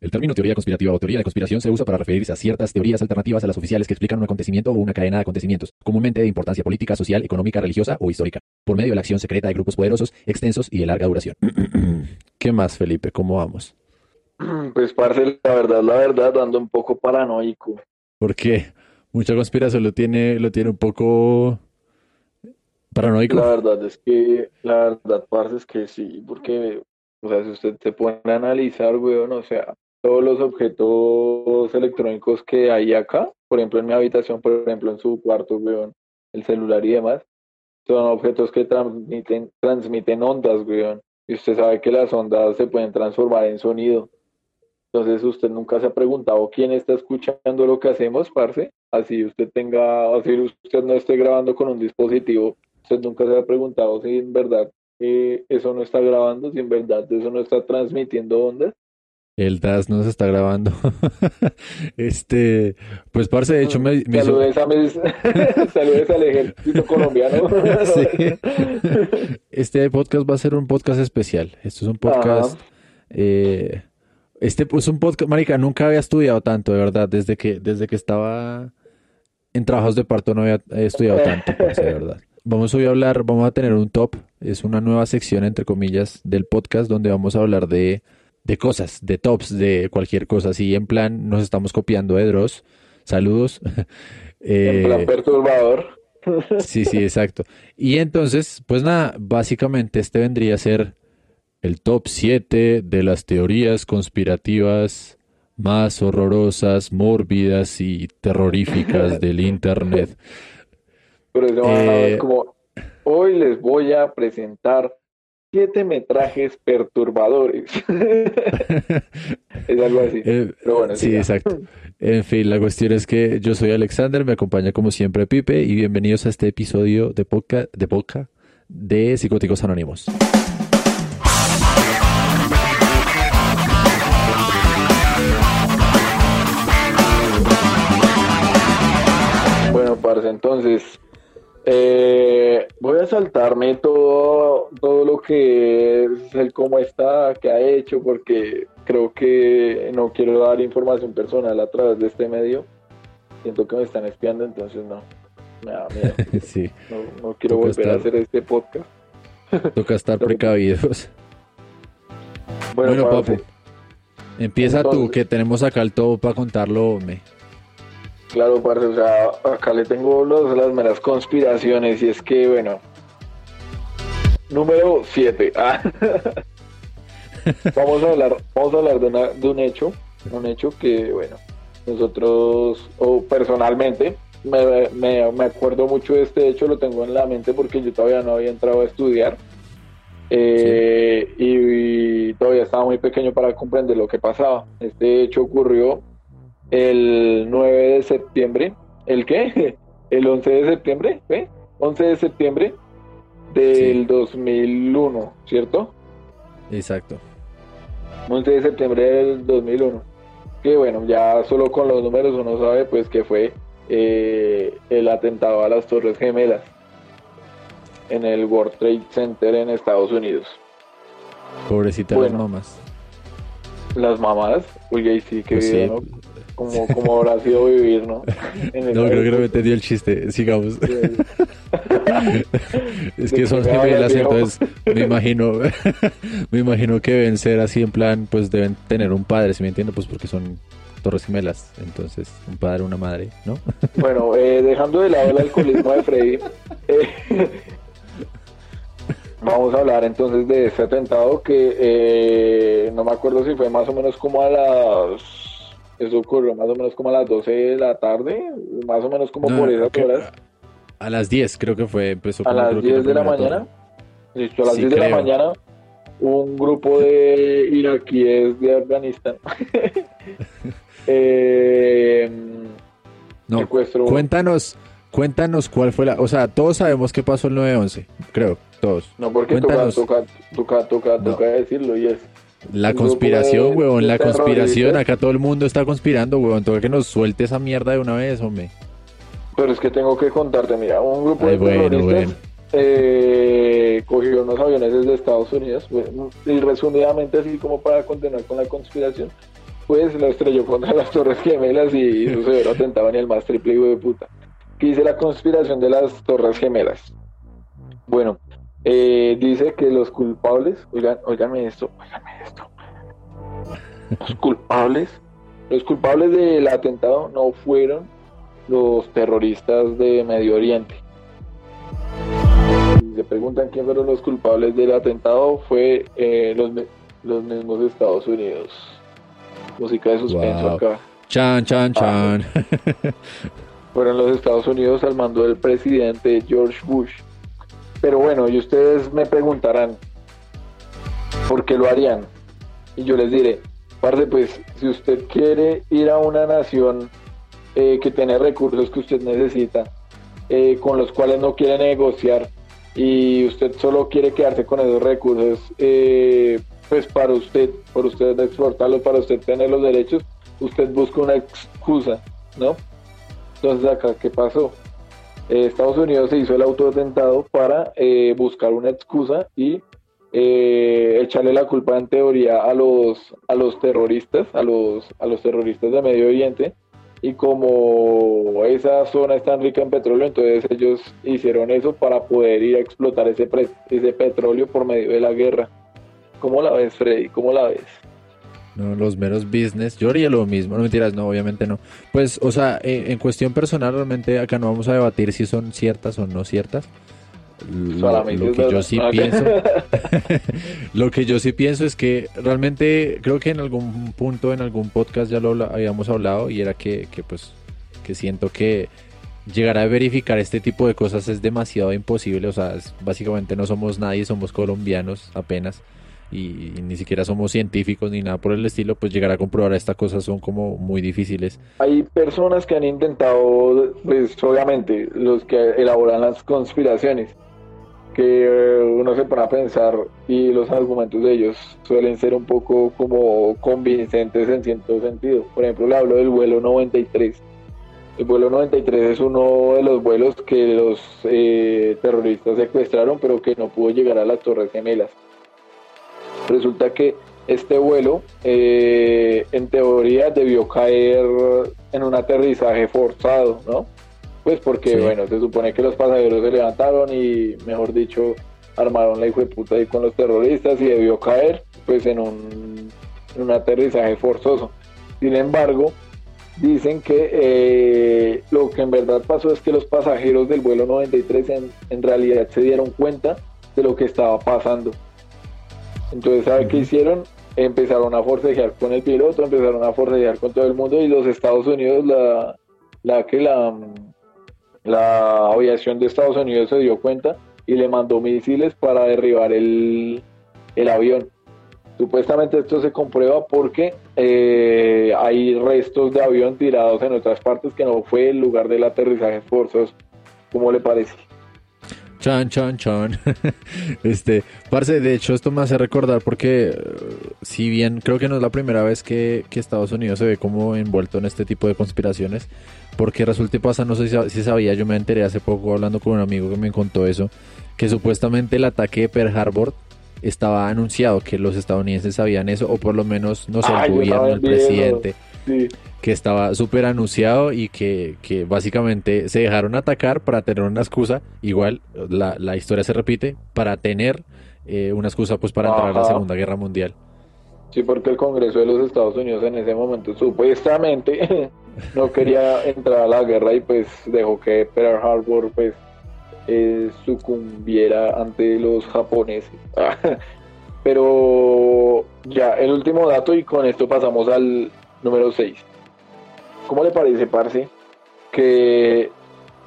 El término teoría conspirativa o teoría de conspiración se usa para referirse a ciertas teorías alternativas a las oficiales que explican un acontecimiento o una cadena de acontecimientos, comúnmente de importancia política, social, económica, religiosa o histórica, por medio de la acción secreta de grupos poderosos, extensos y de larga duración. ¿Qué más, Felipe? ¿Cómo vamos? Pues, parce, la verdad, la verdad, ando un poco paranoico. ¿Por qué? Mucha conspiración lo tiene, lo tiene un poco paranoico. La verdad es que, la verdad, parce, es que sí, porque, o sea, si usted se pone a analizar, weón, o sea, todos los objetos electrónicos que hay acá, por ejemplo, en mi habitación, por ejemplo, en su cuarto, weón, el celular y demás, son objetos que transmiten, transmiten ondas, weón. Y usted sabe que las ondas se pueden transformar en sonido. Entonces usted nunca se ha preguntado quién está escuchando lo que hacemos, parce. Así usted tenga, así usted no esté grabando con un dispositivo, usted nunca se ha preguntado si en verdad eh, eso no está grabando, si en verdad eso no está transmitiendo ondas. El DAS no se está grabando. este, pues parce, de hecho me, me saludes, a mis, saludes al ejército colombiano. sí. Este podcast va a ser un podcast especial. Esto es un podcast eh, este es pues, un podcast, marica, nunca había estudiado tanto, de verdad, desde que, desde que estaba en trabajos de parto no había estudiado tanto, de verdad. Vamos hoy a hablar, vamos a tener un top, es una nueva sección, entre comillas, del podcast donde vamos a hablar de, de cosas, de tops, de cualquier cosa, así en plan, nos estamos copiando de Dross, saludos. en plan eh, perturbador. sí, sí, exacto. Y entonces, pues nada, básicamente este vendría a ser el top 7 de las teorías conspirativas más horrorosas, mórbidas y terroríficas del Internet. Pero eso es eh, como, hoy les voy a presentar siete metrajes perturbadores. es algo así. Eh, sí, exacto. En fin, la cuestión es que yo soy Alexander, me acompaña como siempre Pipe y bienvenidos a este episodio de podcast de, podcast de Psicóticos Anónimos. entonces eh, voy a saltarme todo, todo lo que es el cómo está, que ha hecho, porque creo que no quiero dar información personal a través de este medio. Siento que me están espiando, entonces no. Me da miedo. sí. No, quiero volver a hacer este podcast. Toca estar precavidos. Bueno, papu. Empieza tú, que tenemos acá el todo para contarlo, me. Claro, parce, o sea, acá le tengo los, las meras conspiraciones y es que, bueno, número 7. Ah. vamos a hablar, vamos a hablar de, de, un hecho, un hecho que, bueno, nosotros, o personalmente, me, me, me, acuerdo mucho de este hecho, lo tengo en la mente porque yo todavía no había entrado a estudiar. Eh, y, y todavía estaba muy pequeño para comprender lo que pasaba. Este hecho ocurrió el 9 de septiembre. ¿El qué? El 11 de septiembre, ¿eh? 11 de septiembre del 2001, ¿cierto? Exacto. 11 de septiembre del 2001. Que bueno, ya solo con los números uno sabe pues que fue eh, el atentado a las Torres Gemelas en el World Trade Center en Estados Unidos. Pobrecita las mamás. Las mamás, oye, sí, que pues como, como habrá sido vivir, ¿no? no, creo que no me entendió el chiste, sigamos. es que son gemelas, entonces me imagino, me imagino que deben ser así en plan, pues deben tener un padre, si me entiendo, pues porque son torres gemelas, entonces un padre, una madre, ¿no? bueno, eh, dejando de lado el alcoholismo de Freddy, eh, vamos a hablar entonces de ese atentado que eh, no me acuerdo si fue más o menos como a las eso ocurrió más o menos como a las 12 de la tarde, más o menos como por esas horas. A las 10 creo que fue, empezó A las 10 de la mañana. Listo, a las 10 de la mañana un grupo de iraquíes de Afganistán. eh, no, cuéntanos, cuéntanos cuál fue la, o sea, todos sabemos qué pasó el 9-11, creo, todos. No, porque toca, toca, toca, toca, toca decirlo y es la conspiración, huevón, la conspiración. Acá todo el mundo está conspirando, huevón. Toca que nos suelte esa mierda de una vez, hombre. Pero es que tengo que contarte, mira, un grupo de terroristas eh, cogió unos aviones desde Estados Unidos, y resumidamente así como para continuar con la conspiración, pues lo estrelló contra las Torres Gemelas y su severo atentado en el más triple hijo de puta. ¿Qué dice la conspiración de las Torres Gemelas? Bueno, eh, dice que los culpables, oigan, oiganme esto, oiganme esto. Los culpables, los culpables del atentado no fueron los terroristas de Medio Oriente. Si se preguntan quién fueron los culpables del atentado, fue eh, los, los mismos Estados Unidos. Música de suspenso Wow. acá. Chan, chan, chan. fueron los Estados Unidos al mando del presidente George Bush. Pero bueno, y ustedes me preguntarán, ¿por qué lo harían? Y yo les diré, parce, pues si usted quiere ir a una nación eh, que tiene recursos que usted necesita, eh, con los cuales no quiere negociar, y usted solo quiere quedarse con esos recursos, eh, pues para usted, por usted exportarlos, para usted tener los derechos, usted busca una excusa, ¿no? Entonces acá, ¿qué pasó? Eh, Estados Unidos se hizo el autoatentado para eh, buscar una excusa y eh, echarle la culpa en teoría a los a los terroristas, a los a los terroristas de Medio Oriente y como esa zona es tan rica en petróleo, entonces ellos hicieron eso para poder ir a explotar ese ese petróleo por medio de la guerra. ¿Cómo la ves, Freddy? ¿Cómo la ves? No, los meros business. Yo haría lo mismo. No mentiras, no, obviamente no. Pues, o sea, eh, en cuestión personal, realmente acá no vamos a debatir si son ciertas o no ciertas. Lo, lo que yo sí pienso, lo que yo sí pienso es que realmente creo que en algún punto, en algún podcast ya lo habíamos hablado y era que, que pues, que siento que llegar a verificar este tipo de cosas es demasiado imposible. O sea, es- básicamente no somos nadie, somos colombianos apenas y, y ni siquiera somos científicos ni nada por el estilo, pues llegar a comprobar estas cosas son como muy difíciles. Hay personas que han intentado, pues obviamente, los que elaboran las conspiraciones, que eh, uno se pone a pensar y los argumentos de ellos suelen ser un poco como convincentes en cierto sentido. Por ejemplo, le hablo del vuelo 93. El vuelo 93 es uno de los vuelos que los eh, terroristas secuestraron, pero que no pudo llegar a las Torres Gemelas. Resulta que este vuelo, eh, en teoría, debió caer en un aterrizaje forzado, ¿no? Pues porque, Sí. bueno, se supone que los pasajeros se levantaron y, mejor dicho, armaron la hijo de puta ahí con los terroristas y debió caer, pues, en un, en un aterrizaje forzoso. Sin embargo, dicen que eh, lo que en verdad pasó es que los pasajeros del vuelo 93 en, en realidad se dieron cuenta de lo que estaba pasando. Entonces, ¿sabe qué hicieron? Empezaron a forcejear con el piloto, empezaron a forcejear con todo el mundo y los Estados Unidos, la, la que la, la aviación de Estados Unidos se dio cuenta y le mandó misiles para derribar el, el avión. Supuestamente esto se comprueba porque eh, hay restos de avión tirados en otras partes que no fue el lugar del aterrizaje forzoso. ¿Cómo le parece? Chan, chan, chan. Este, parce, de hecho, esto me hace recordar porque, eh, si bien creo que no es la primera vez que, que Estados Unidos se ve como envuelto en este tipo de conspiraciones, porque resulta y pasa, no sé si, sab- si sabía, yo me enteré hace poco hablando con un amigo que me contó eso, que supuestamente el ataque de Pearl Harbor estaba anunciado, que los estadounidenses sabían eso, o por lo menos, no sé, el yo gobierno, el presidente Sí. Que estaba súper anunciado y que, que básicamente se dejaron atacar para tener una excusa. Igual la, la historia se repite para tener eh, una excusa pues para entrar a la Ajá. Segunda Guerra Mundial. Sí, porque el Congreso de los Estados Unidos en ese momento supuestamente no quería entrar a la guerra y pues dejó que Pearl Harbor pues eh, sucumbiera ante los japoneses. Pero ya, el último dato y con esto pasamos al número 6. ¿Cómo le parece, Parce, que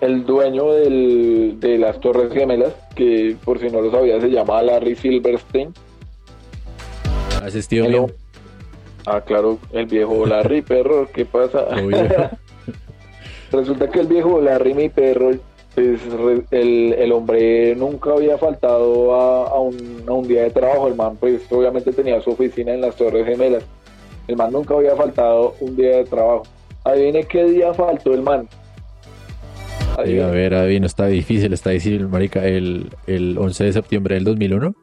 el dueño del- de las Torres Gemelas, que por si no lo sabía se llama Larry Silverstein, Hello. mío. Ah, claro, el viejo Larry, perro, ¿qué pasa? Resulta que el viejo Larry, mi perro, pues, el, el hombre nunca había faltado a, a un, a un día de trabajo. El man, pues, obviamente tenía su oficina en las Torres Gemelas. El man nunca había faltado un día de trabajo. Adivine qué día faltó el man. Adivine. a ver, David, no está difícil, está difícil, marica, el, el 11 de septiembre del 2001.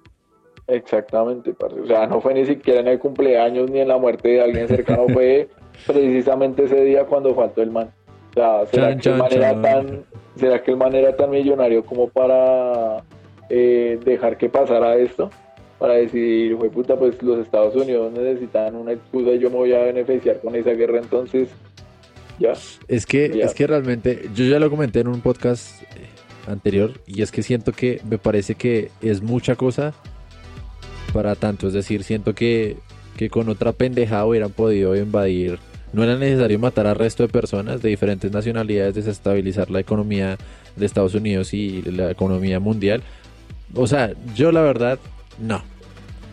Exactamente, parce. O sea, no fue ni siquiera en el cumpleaños ni en la muerte de alguien cercano, fue precisamente ese día cuando faltó el man. O sea, ¿será, Chan, que, el chan, man era tan, ¿será que el man era tan millonario como para eh, dejar que pasara esto? Para decidir, fue puta, pues los Estados Unidos necesitan una excusa y yo me voy a beneficiar con esa guerra, entonces ya. Es que, Ya. es que realmente, yo ya lo comenté en un podcast eh, anterior, y es que siento que me parece que es mucha cosa para tanto. Es decir, siento que, que con otra pendejada hubieran podido invadir. No era necesario matar al resto de personas de diferentes nacionalidades, desestabilizar la economía de Estados Unidos y la economía mundial. O sea, yo la verdad, no.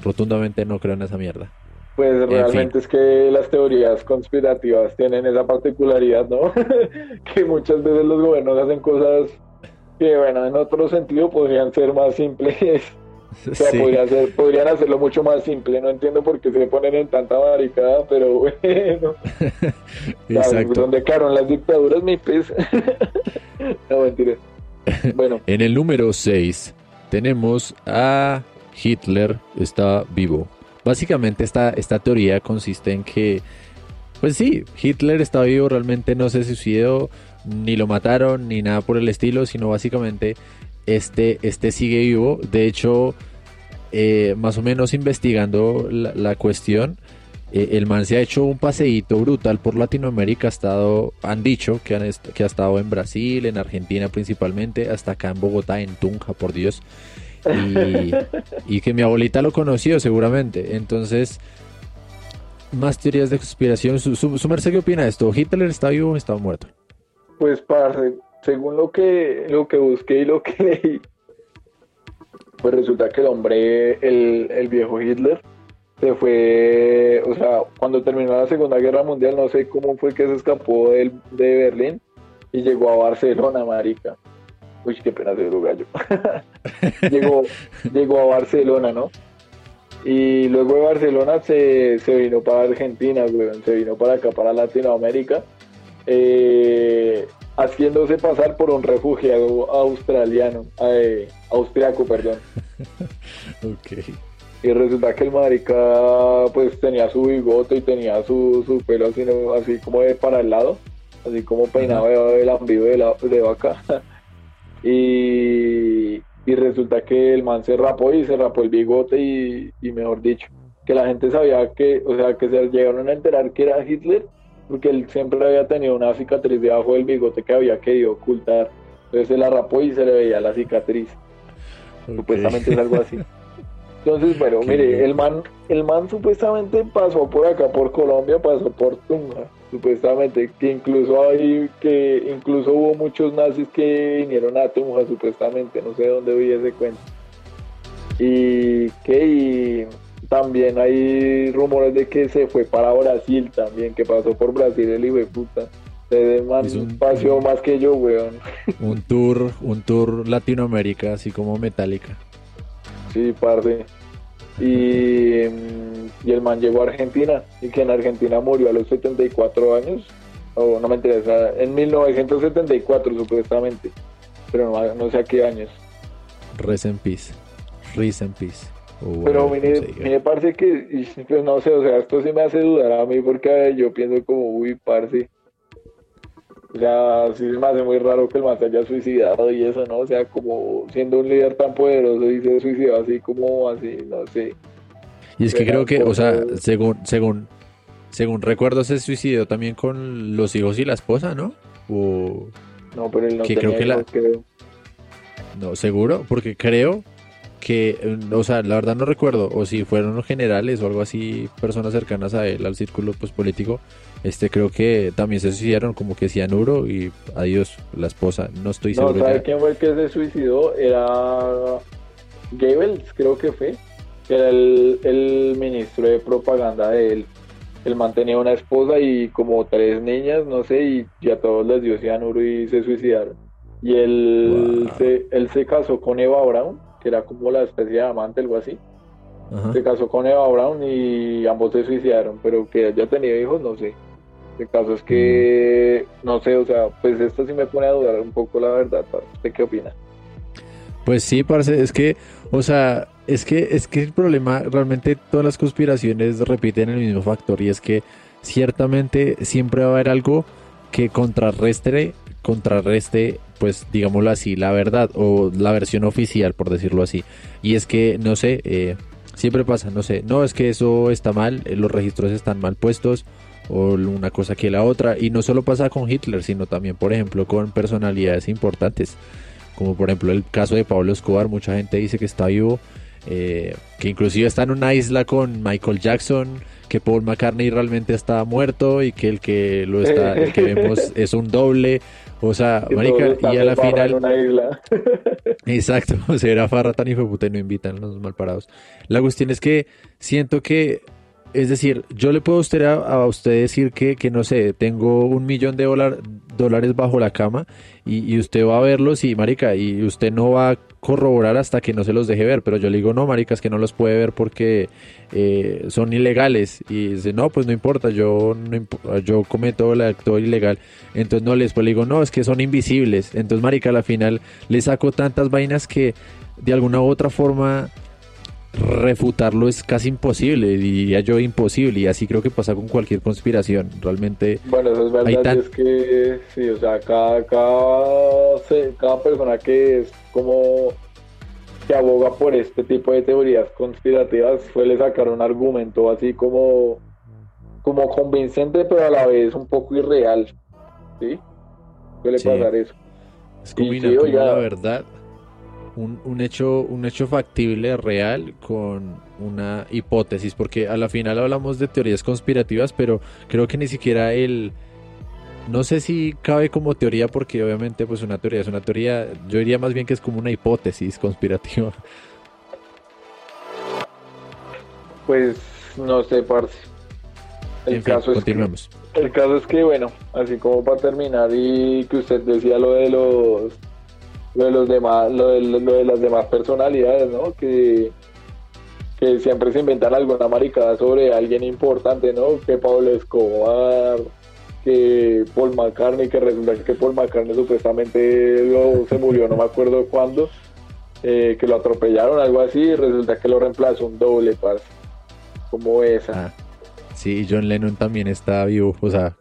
Rotundamente no creo en esa mierda. Pues realmente es que las teorías conspirativas tienen esa particularidad, ¿no? que muchas veces los gobiernos hacen cosas que, bueno, en otro sentido podrían ser más simples. O sea, Sí. podrían, ser- podrían hacerlo mucho más simple. No entiendo por qué se ponen en tanta barricada, pero bueno. Exacto. Donde quedaron las dictaduras, mi pez. no, mentira. Bueno, En el número 6 tenemos a Hitler está vivo. Básicamente esta, esta teoría consiste en que, pues sí, Hitler está vivo, realmente no se suicidó, ni lo mataron, ni nada por el estilo, sino básicamente este, este sigue vivo. De hecho, eh, más o menos investigando la, cuestión, eh, el man se ha hecho un paseíto brutal por Latinoamérica, ha estado, han dicho que, han que ha estado en Brasil, en Argentina principalmente, hasta acá en Bogotá, en Tunja, por Dios. Y, que mi abuelita lo conoció seguramente. Entonces, más teorías de conspiración. ¿Su, su, merced qué opina de esto? ¿Hitler está vivo o está muerto? pues parce, según lo que, lo que busqué y lo que leí, pues resulta que el hombre, el, el viejo Hitler, se fue, o sea, cuando terminó la Segunda Guerra Mundial, no sé cómo fue que se escapó del- de Berlín y llegó a Barcelona, marica. Uy, qué pena de gallo. llegó, llegó a Barcelona, ¿no? Y luego de Barcelona se, se vino para Argentina, weón, se vino para acá, para Latinoamérica, eh, haciéndose pasar por un refugiado australiano, eh, austriaco, perdón. Ok. Y resulta que el marica pues tenía su bigote y tenía su, su pelo así, así como de para el lado, así como peinado de lambido de, de vaca. y, y resulta que el man se rapó y se rapó el bigote y, y mejor dicho, que la gente sabía que, o sea, que se llegaron a enterar que era Hitler porque él siempre había tenido una cicatriz debajo del bigote que había querido ocultar. Entonces se la rapó y se le veía la cicatriz. Supuestamente es algo así. Entonces, bueno, mire, el man, el man supuestamente pasó por acá, por Colombia, pasó por Tunja, supuestamente, que incluso hay, que incluso hubo muchos nazis que vinieron a Tunja, supuestamente, no sé de dónde vi ese cuento. Y que y también hay rumores de que se fue para Brasil también, que pasó por Brasil el hijo de puta. Un- paseó más que yo, weón. Un tour, un tour Latinoamérica, así como Metallica. Sí, parce. Y, mm, y el man llegó a Argentina y que en Argentina murió a los 74 años. O no me interesa, en 1974 supuestamente. Pero no, no sé a qué años. Rest in peace. Rest in peace. O Pero bueno, mire, que, pues no sé, o sea, esto sí me hace dudar a mí porque yo pienso como, uy, parce. O sea, sí se me hace muy raro que el man se haya suicidado y eso, ¿no? O sea, como siendo un líder tan poderoso y se suicidó así como así, no sé. Y es que Pero creo que, o sea, según, según, según recuerdo, se suicidó también con los hijos y la esposa, ¿no? O No, pero él no Que creo que la- hijos, creo. no, seguro, porque creo que, o sea, la verdad no recuerdo, o si fueron los generales o algo así, personas cercanas a él, al círculo pues político, este creo que también se suicidaron como que cianuro y adiós, la esposa, no estoy No, seguro ¿sabe ya. quién fue el que se suicidó? Era Goebbels, creo que fue, que era el, el ministro de propaganda de él. Él mantenía una esposa y como tres niñas, no sé, y, y a todos les dio cianuro y se suicidaron. Y él, Wow. se, él se casó con Eva Braun, que era como la especie de amante, algo así. Ajá. Se casó con Eva Braun y ambos se suicidaron, pero que haya tenido hijos, no sé. El caso es que, no sé, o sea, pues esto sí me pone a dudar un poco la verdad. ¿Usted qué opina? Pues sí, parce, es que, o sea, es que, es que el problema, realmente todas las conspiraciones repiten el mismo factor y es que ciertamente siempre va a haber algo que contrarrestre, contrarreste, pues digámoslo así, la verdad o la versión oficial, por decirlo así. Y es que, no sé, eh, siempre pasa, no sé, no es que eso está mal, eh, los registros están mal puestos o una cosa que la otra. Y no solo pasa con Hitler, sino también, por ejemplo, con personalidades importantes. Como por ejemplo el caso de Pablo Escobar, mucha gente dice que está vivo, eh, que inclusive está en una isla con Michael Jackson, que Paul McCartney realmente está muerto y que el que lo está, el que vemos es un doble. O sea, marica, y a la final. Exacto, o sea, era farra tan hijo de puta y no invitan los mal parados. La cuestión es que siento que es decir, yo le puedo a usted, a, usted decir que, que, no sé, tengo un millón de dólares bajo la cama y, usted va a verlos y, marica, y usted no va a corroborar hasta que no se los deje ver. Pero yo le digo, no, marica, es que no los puede ver porque eh, son ilegales. Y dice, no, pues no importa, yo, no, yo cometo el acto ilegal. Entonces no, les pues le digo, no, es que son invisibles. Entonces, marica, a la final le saco tantas vainas que de alguna u otra forma refutarlo es casi imposible, diría yo imposible, y así creo que pasa con cualquier conspiración, realmente... Bueno, eso es verdad, es que sí, o sea, cada, cada, cada persona que es como que aboga por este tipo de teorías conspirativas suele sacar un argumento así como, como convincente, pero a la vez un poco irreal, ¿sí? Suele pasar eso. Es como la verdad un, un, hecho, un hecho factible, real, con una hipótesis, porque a la final hablamos de teorías conspirativas, pero creo que ni siquiera el... No sé si cabe como teoría, porque obviamente pues una teoría es una teoría, yo diría más bien que es como una hipótesis conspirativa. Pues no sé, parce. El caso es Que, el caso es que, bueno, así como para terminar y que usted decía lo de los lo de los demás, lo de, lo de las demás personalidades, ¿no? Que, que siempre se inventan alguna maricada sobre alguien importante, ¿no? Que Pablo Escobar, que Paul McCartney, que resulta que Paul McCartney supuestamente se murió, no me acuerdo cuándo, eh, que lo atropellaron, algo así, y resulta que lo reemplazó un doble, parce, como esa. Ah, sí, John Lennon también está vivo, o sea,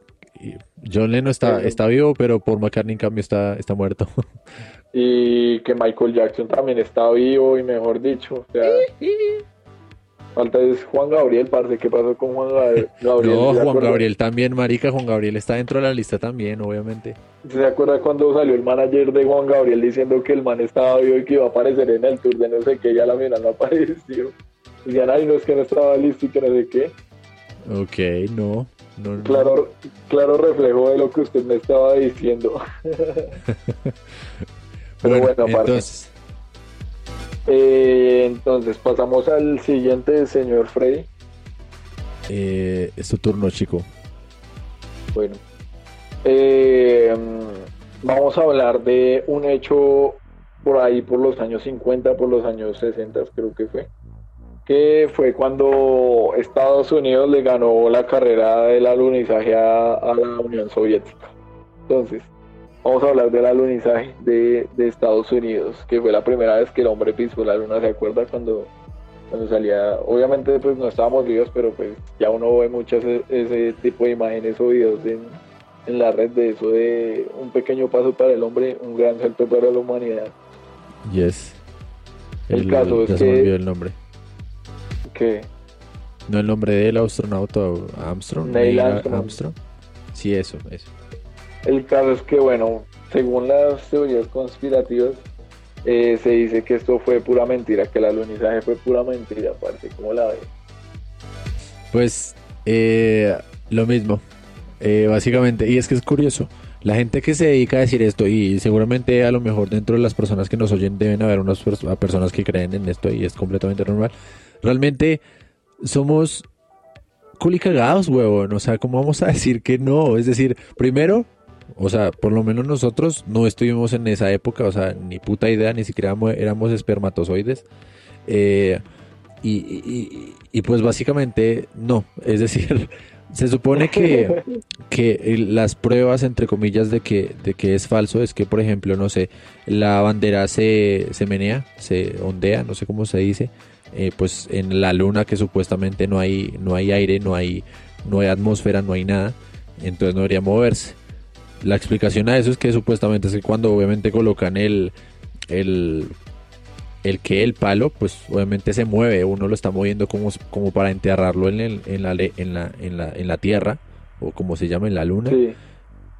John Lennon está, está vivo, pero Paul McCartney en cambio está, está muerto. y que Michael Jackson también está vivo y mejor dicho, o sea, falta es Juan Gabriel, parce, ¿qué pasó con Juan Gabriel? no, Juan Gabriel también, marica, Juan Gabriel está dentro de la lista también, obviamente. ¿Se acuerda cuando salió el manager de Juan Gabriel diciendo que el man estaba vivo y que iba a aparecer en el tour de no sé qué, ya la mira no apareció? Decían, ay, no es que no estaba listo y que no sé qué. Ok, no. No, claro, claro reflejo de lo que usted me estaba diciendo. Pero bueno, entonces... Eh, entonces pasamos al siguiente, señor Freddy. Eh, es tu turno, chico. Bueno, eh, vamos a hablar de un hecho por ahí, por los años 50, por los años 60, creo que fue. Que fue cuando Estados Unidos le ganó la carrera del alunizaje a la Unión Soviética. Entonces, vamos a hablar del alunizaje de, de, Estados Unidos, que fue la primera vez que el hombre pisó la luna, ¿se acuerda? Cuando, cuando salía, obviamente pues no estábamos vivos, pero pues ya uno ve muchas e, ese, tipo de imágenes o videos en, en, la red de eso, de un pequeño paso para el hombre, un gran salto para la humanidad. Yes. El, caso es que... el nombre. ¿Qué? No el nombre del astronauta Armstrong. Neil Armstrong. Armstrong. Sí, eso, eso. El caso es que, bueno, según las teorías conspirativas, eh, se dice que esto fue pura mentira, que el alunizaje fue pura mentira, aparte, ¿cómo la ve? Pues eh, lo mismo, eh, básicamente, y es que es curioso, la gente que se dedica a decir esto, y seguramente a lo mejor dentro de las personas que nos oyen deben haber unas personas que creen en esto y es completamente normal, realmente somos culicagados, huevón, o sea, ¿cómo vamos a decir que no? Es decir, primero, o sea, por lo menos nosotros no estuvimos en esa época, o sea, ni puta idea, ni siquiera éramos espermatozoides. Eh, y, pues básicamente no, es decir, se supone que, que las pruebas, entre comillas, de que, de que es falso es que, por ejemplo, no sé, la bandera se, se menea, se ondea, no sé cómo se dice, eh, pues en la luna que supuestamente no hay, no hay aire, no hay, no hay atmósfera, no hay nada, entonces no debería moverse. La explicación a eso es que supuestamente es que cuando obviamente colocan el, el, el que el palo, pues obviamente se mueve, uno lo está moviendo como, como para enterrarlo en, el, en, la, en, la, en, la, en la tierra, o como se llama en la luna.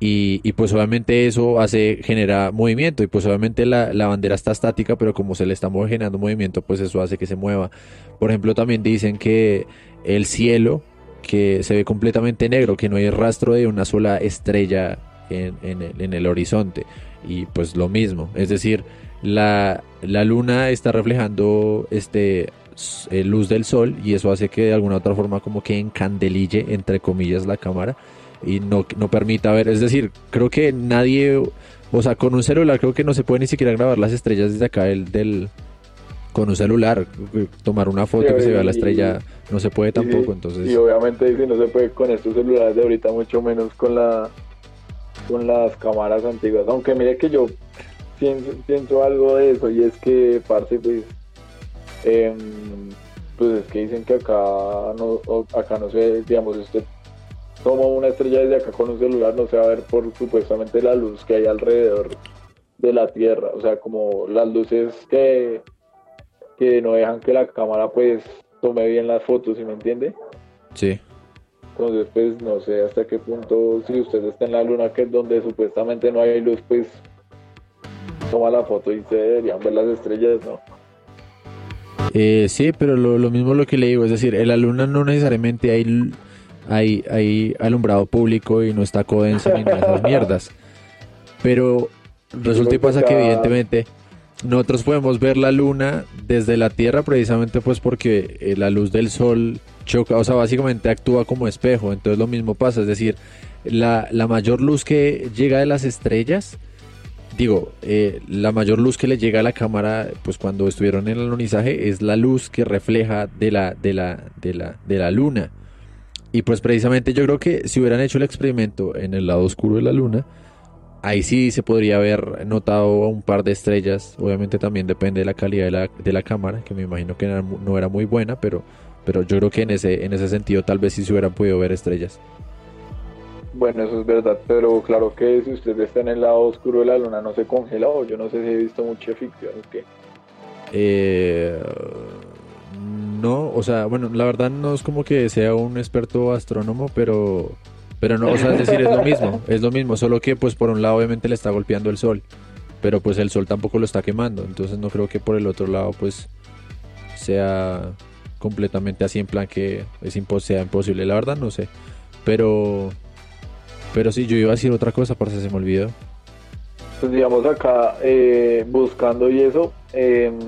Y, y, pues obviamente eso hace, genera movimiento y pues obviamente la, la, bandera está estática, pero como se le está generando movimiento, pues eso hace que se mueva. Por ejemplo, también dicen que el cielo, que se ve completamente negro, que no hay rastro de una sola estrella en, en, el, en el horizonte. Y pues lo mismo, es decir, la, la luna está reflejando este eh, luz del sol y eso hace que de alguna otra forma como que encandelille entre comillas la cámara y no, no permita ver, es decir, creo que nadie, o sea, con un celular creo que no se puede ni siquiera grabar las estrellas desde acá del, del con un celular, tomar una foto que se vea la estrella, no se puede tampoco, entonces... Y obviamente si no se puede con estos celulares de ahorita, mucho menos con la con las cámaras antiguas, aunque mire que yo siento, algo de eso y es que, parce, pues, em, pues es que dicen que acá no, acá no se, digamos, usted toma una estrella desde acá con un celular, no se va a ver por supuestamente la luz que hay alrededor de la Tierra, o sea, como las luces que, que no dejan que la cámara pues tome bien las fotos, ¿sí me entiende? Sí. Entonces, pues no sé hasta qué punto, si usted está en la luna, que es donde supuestamente no hay luz, pues toma la foto y se deberían ver las estrellas, ¿no? Eh, sí, pero lo, mismo lo que le digo, es decir, en la luna no necesariamente hay, hay, hay alumbrado público y no está codensa ni nada esas mierdas. Pero resulta y pasa que evidentemente nosotros podemos ver la luna desde la Tierra precisamente pues porque eh, la luz del sol choca, o sea, básicamente actúa como espejo, entonces lo mismo pasa, es decir, la, la mayor luz que llega de las estrellas digo, eh, la mayor luz que le llega a la cámara, pues cuando estuvieron en el alunizaje, es la luz que refleja de la, de la, de la, de la luna. Y pues precisamente yo creo que si hubieran hecho el experimento en el lado oscuro de la luna, ahí sí se podría haber notado un par de estrellas. Obviamente también depende de la calidad de la, de la cámara, que me imagino que no era muy buena, pero, pero yo creo que en ese, en ese sentido tal vez sí se hubieran podido ver estrellas. Bueno, eso es verdad, pero claro que si usted está en el lado oscuro de la luna no se congela o yo no sé si he visto mucha ficción o qué. Eh, no, o sea, bueno, la verdad no es como que sea un experto astrónomo, pero, pero no, o sea, es decir, es lo mismo, es lo mismo, solo que pues por un lado obviamente le está golpeando el sol, pero pues el sol tampoco lo está quemando, entonces no creo que por el otro lado pues sea completamente así en plan que es sea imposible, la verdad no sé, pero pero sí, yo iba a decir otra cosa, para se me olvidó. Pues digamos acá, eh, buscando y eso, em,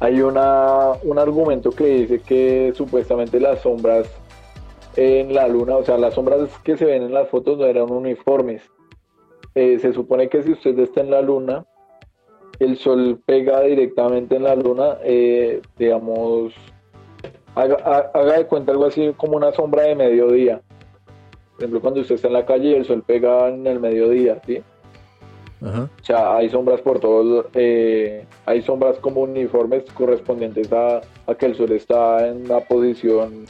hay una, un argumento que dice que supuestamente las sombras en la luna, o sea, las sombras que se ven en las fotos no eran uniformes. Eh, se supone que si usted está en la luna, el sol pega directamente en la luna, eh, digamos, haga, haga, de cuenta algo así como una sombra de mediodía. Por ejemplo, cuando usted está en la calle y el sol pega en el mediodía, ¿sí? O sea, hay sombras por todos, eh, hay sombras como uniformes correspondientes a, que el sol está en una posición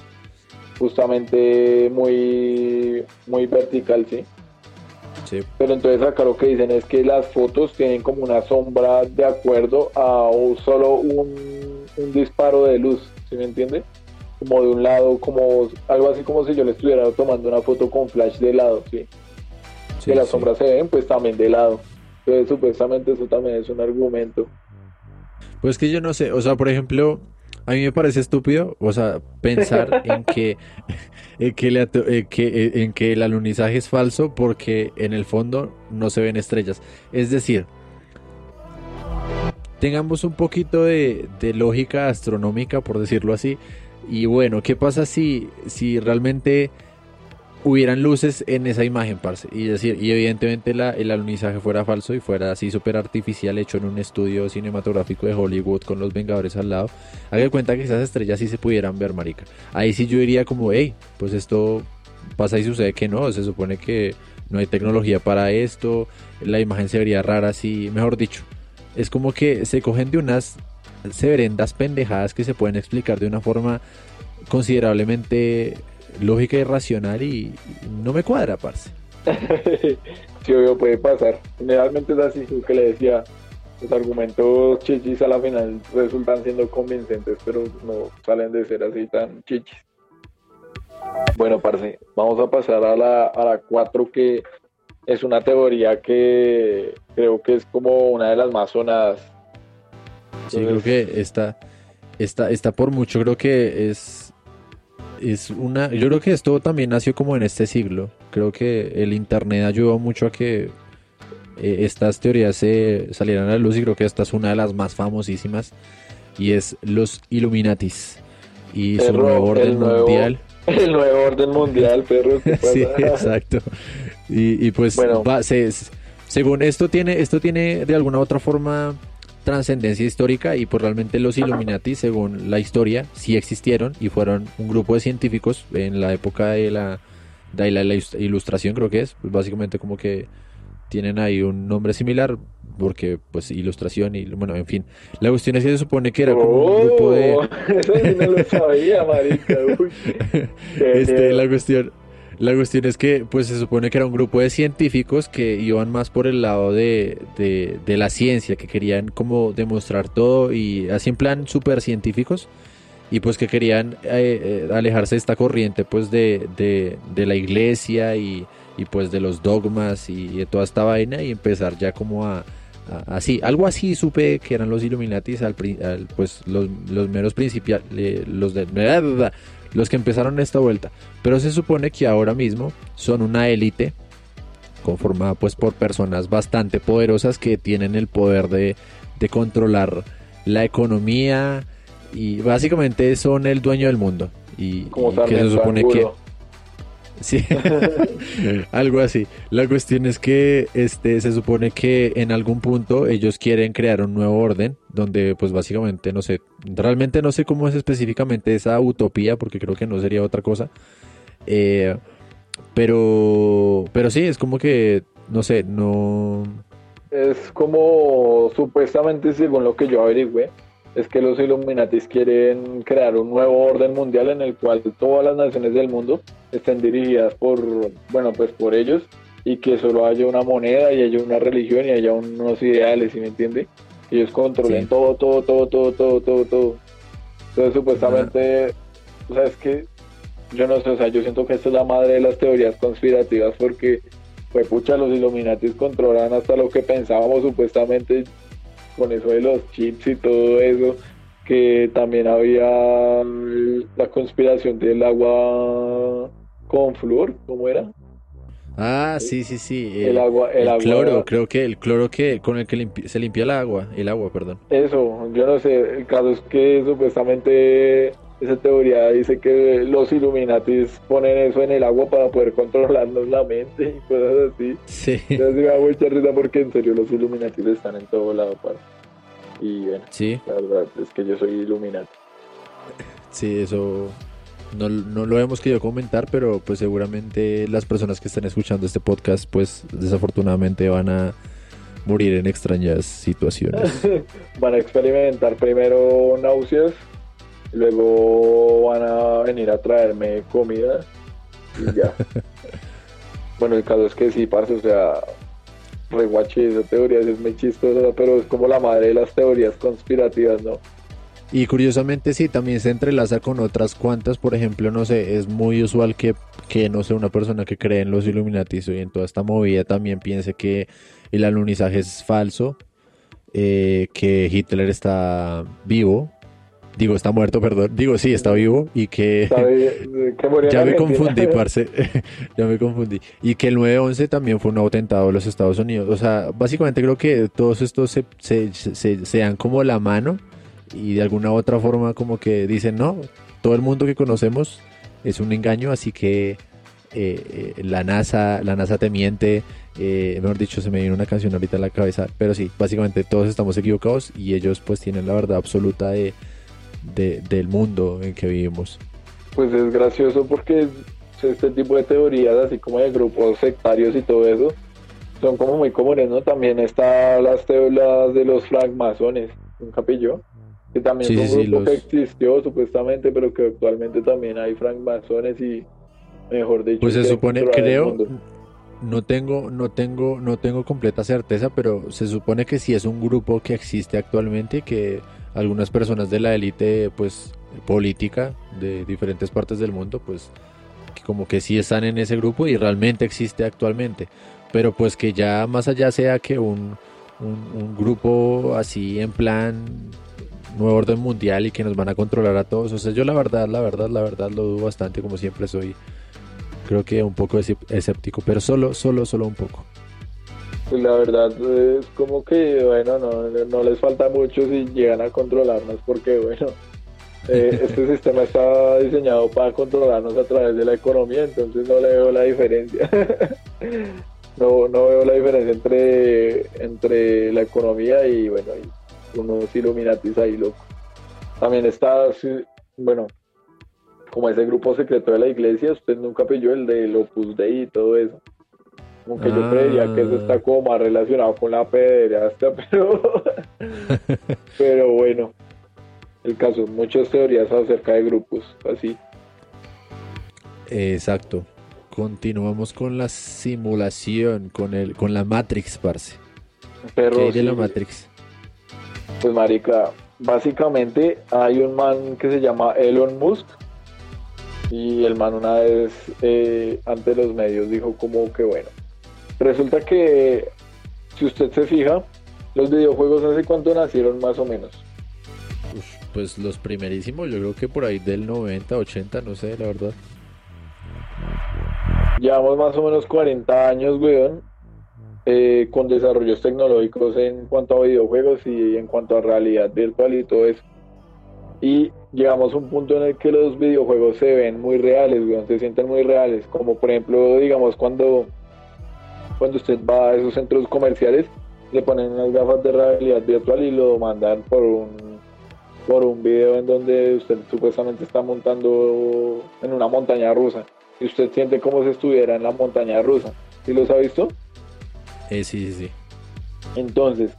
justamente muy, muy vertical, ¿sí? Sí. Pero entonces acá lo que dicen es que las fotos tienen como una sombra de acuerdo a solo un, un disparo de luz, ¿sí me entiende? como de un lado, como algo así como si yo le estuviera tomando una foto con flash de lado, ¿sí? que las sombras se ven pues también de lado. Entonces supuestamente eso también es un argumento. Pues que yo no sé, o sea, por ejemplo, a mí me parece estúpido, o sea, pensar en que, en que, que, en que el alunizaje es falso porque en el fondo no se ven estrellas. Es decir, tengamos un poquito de, de lógica astronómica, por decirlo así. Y bueno, ¿qué pasa si, si realmente hubieran luces en esa imagen, parce? Y decir, y evidentemente el alunizaje fuera falso y fuera así súper artificial, hecho en un estudio cinematográfico de Hollywood con los Vengadores al lado. Haga cuenta que esas estrellas sí se pudieran ver, marica. Ahí sí yo diría como, hey, pues esto pasa y sucede que no, se supone que no hay tecnología para esto, la imagen se vería rara así, mejor dicho, es como que se cogen de unas severendas pendejadas que se pueden explicar de una forma considerablemente lógica y racional y no me cuadra, parce. sí, obvio, puede pasar. Generalmente es así, que le decía, los argumentos chichis a la final resultan siendo convincentes, pero no salen de ser así tan chichis. Bueno, parce, vamos a pasar a la, a la 4 que es una teoría que creo que es como una de las más sonadas. sí, creo que está, está, está por mucho, creo que es, es una, yo creo que esto también nació como en este siglo. Creo que el internet ayudó mucho a que eh, estas teorías se salieran a la luz y creo que esta es una de las más famosísimas y es los Illuminatis y su nuevo orden mundial. El nuevo orden mundial, perro. sí, exacto. Y, pues, bueno. según esto tiene, esto tiene de alguna u otra forma trascendencia histórica y pues realmente los Illuminati, según la historia, sí existieron y fueron un grupo de científicos en la época de la, de la, ilustración, creo que es, pues básicamente como que tienen ahí un nombre similar porque pues ilustración y bueno, en fin. La cuestión es que se supone que era como un grupo de... Oh, eso no lo sabía, marica. este, la cuestión la cuestión es que, pues se supone que era un grupo de científicos que iban más por el lado de, de, la ciencia, que querían como demostrar todo y así en plan super científicos y pues que querían eh, eh, alejarse de esta corriente pues de, de la iglesia y, y, pues de los dogmas y, de toda esta vaina y empezar ya como a, así, algo así supe que eran los Illuminatis al, pues los, los meros principiales, los de los que empezaron esta vuelta. Pero se supone que ahora mismo son una élite conformada pues por personas bastante poderosas que tienen el poder de, controlar la economía y básicamente son el dueño del mundo. Y, que se supone que Sí, algo así. La cuestión es que este se supone que en algún punto ellos quieren crear un nuevo orden donde pues básicamente no sé, realmente no sé cómo es específicamente esa utopía porque creo que no sería otra cosa. Eh, pero pero sí, es como que no sé, no es como supuestamente según lo que yo averigüe es que los Illuminatis quieren crear un nuevo orden mundial en el cual todas las naciones del mundo estén dirigidas por, bueno, pues por ellos y que solo haya una moneda y haya una religión y haya unos ideales, ¿sí me entiende? Que ellos controlen todo, todo, todo, todo, todo, todo, todo. Entonces supuestamente, o sea, es que yo no sé, o sea, yo siento que esta es la madre de las teorías conspirativas porque, pues pucha, los Illuminatis controlan hasta lo que pensábamos supuestamente con eso de los chips y todo eso, que también había la conspiración del agua con flúor, ¿cómo era? Ah, sí, sí, sí. El, agua, el, agua, cloro, creo que el cloro que con el que se limpia el agua, el agua, perdón. Eso, yo no sé, el caso es que supuestamente esa teoría dice que los Illuminatis ponen eso en el agua para poder controlarnos la mente y cosas así. Sí. Entonces me da mucha risa porque en serio los Illuminatis están en todo lado, para. Y bueno, sí. la verdad es que yo soy Illuminati. Sí, eso no, no, lo hemos querido comentar, pero pues seguramente las personas que están escuchando este podcast, pues desafortunadamente van a morir en extrañas situaciones. van a experimentar primero náuseas Luego van a venir a traerme comida y ya. bueno, el caso es que sí, parce, o sea, reguache, esa teoría es muy chistosa, pero es como la madre de las teorías conspirativas, ¿no? Y curiosamente sí, también se entrelaza con otras cuantas, por ejemplo, no sé, es muy usual que, que no sé, una persona que cree en los Illuminati y en toda esta movida también piense que el alunizaje es falso, eh, que Hitler está vivo, Digo, está muerto, perdón. Digo, sí, está vivo y que... ya me confundí, parce. ya me confundí. Y que el 9-11 también fue un atentado de los Estados Unidos. O sea, básicamente creo que todos estos se, se, se, dan como la mano y de alguna u otra forma como que dicen, no, todo el mundo que conocemos es un engaño, así que eh, eh, la NASA la NASA te miente, eh, mejor dicho, se me viene una canción ahorita en la cabeza, pero sí, básicamente todos estamos equivocados y ellos pues tienen la verdad absoluta de de, del mundo en que vivimos. Pues es gracioso porque este tipo de teorías, así como de grupos sectarios y todo eso, son como muy comunes, ¿no? También está las teorías de los francmasones, un capillo, que también es un grupo que existió supuestamente, pero que actualmente también hay francmasones y, mejor dicho... Pues se supone, creo, no tengo, no tengo, no tengo completa certeza, pero se supone que sí es un grupo que existe actualmente, que algunas personas de la élite, pues, política de diferentes partes del mundo, pues, como que sí están en ese grupo y realmente existe actualmente. Pero pues que ya más allá sea que un, un, grupo así en plan nuevo orden mundial y que nos van a controlar a todos. O sea, yo la verdad, la verdad, la verdad lo dudo bastante, como siempre soy creo que un poco escéptico, pero solo, solo, solo un poco. Pues la verdad es como que, bueno, no, no les falta mucho si llegan a controlarnos, porque, bueno, eh, este sistema está diseñado para controlarnos a través de la economía, entonces no le veo la diferencia. no, no veo la diferencia entre, entre la economía y, bueno, y unos Illuminatis ahí loco. También está, bueno, como ese grupo secreto de la iglesia, usted nunca pilló el del Opus Dei y todo eso. Aunque yo creería que eso está como más relacionado con la pederastia, pero, pero bueno, el caso, muchas teorías acerca de grupos, así. Exacto. Continuamos con la simulación, con el, con la Matrix, parce. Pero, ¿Qué hay de la Matrix? Pues marica, básicamente hay un man que se llama Elon Musk y el man una vez eh, ante los medios dijo como que bueno, resulta que si usted se fija, los videojuegos hace cuánto nacieron más o menos. pues los primerísimos, yo creo que por ahí del 90, 80, no sé, la verdad. Llevamos más o menos 40 años, weón, eh, con desarrollos tecnológicos en cuanto a videojuegos y en cuanto a realidad virtual y todo eso. Y llegamos a un punto en el que los videojuegos se ven muy reales, se sienten muy reales, como por ejemplo, digamos, cuando, cuando usted va a esos centros comerciales, le ponen unas gafas de realidad virtual y lo mandan por un por un video en donde usted supuestamente está montando en una montaña rusa y usted siente como si estuviera en la montaña rusa. ¿Sí los ha visto? Eh, sí, sí, sí. Entonces,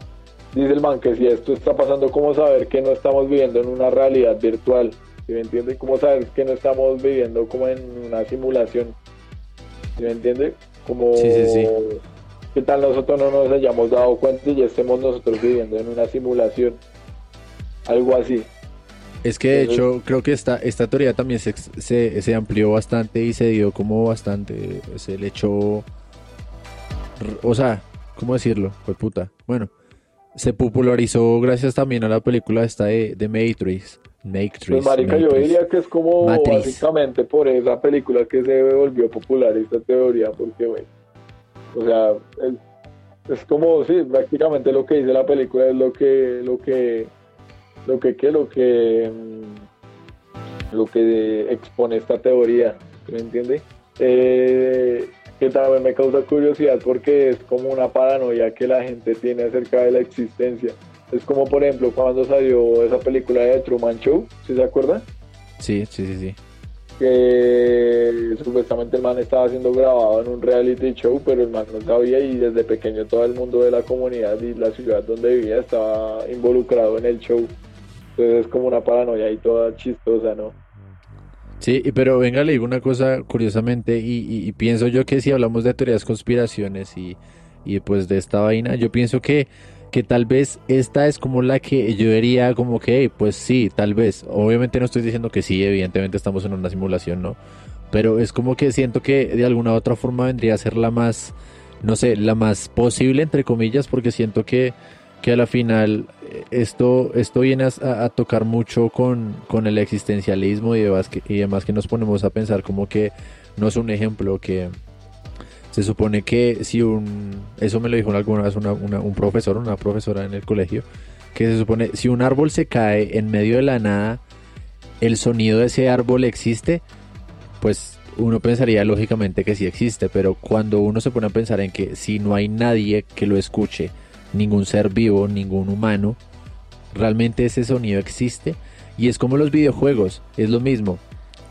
dice el man que si esto está pasando, ¿cómo saber que no estamos viviendo en una realidad virtual? ¿Sí me entiende? ¿Cómo saber que no estamos viviendo como en una simulación? ¿Sí me entiende? Como sí, sí, sí. ¿Qué tal nosotros no nos hayamos dado cuenta y ya estemos nosotros viviendo en una simulación? Algo así. Es que de hecho creo que esta, esta teoría también se, se, se amplió bastante y se dio como bastante, se le echó, o sea, ¿cómo decirlo? Pues puta. Bueno, se popularizó gracias también a la película esta de, de Matrix. Matrix. Pues marica, yo diría que es como básicamente por esa película que se volvió popular esta teoría, porque bueno, o sea, es, como, sí, prácticamente lo que dice la película es lo que, lo que, lo que, ¿qué? lo que, mm, lo que expone esta teoría, ¿me entiende? Eh, que también me causa curiosidad porque es como una paranoia que la gente tiene acerca de la existencia. Es como, por ejemplo, cuando salió esa película de Truman Show, ¿sí se acuerdan? Sí, sí, sí, sí. Que supuestamente el man estaba siendo grabado en un reality show, pero el man no sabía y desde pequeño todo el mundo de la comunidad y la ciudad donde vivía estaba involucrado en el show. Entonces es como una paranoia y toda chistosa, ¿no? Sí, pero venga, le digo una cosa curiosamente y, pienso yo que si hablamos de teorías conspiraciones y, y pues de esta vaina, yo pienso que, que tal vez esta es como la que yo diría como que, pues sí, tal vez. Obviamente no estoy diciendo que sí, evidentemente estamos en una simulación, ¿no? Pero es como que siento que de alguna u otra forma vendría a ser la más, no sé, la más posible, entre comillas, porque siento que que a la final eh, esto, esto viene a, tocar mucho con, con, el existencialismo y demás, que, y demás que nos ponemos a pensar como que no es un ejemplo que se supone que si un, eso me lo dijo alguna vez un profesor, una profesora en el colegio, que se supone si un árbol se cae en medio de la nada, el sonido de ese árbol existe, pues uno pensaría lógicamente que sí existe, pero cuando uno se pone a pensar en que si no hay nadie que lo escuche, ningún ser vivo, ningún humano. Realmente ese sonido existe y es como los videojuegos, es lo mismo.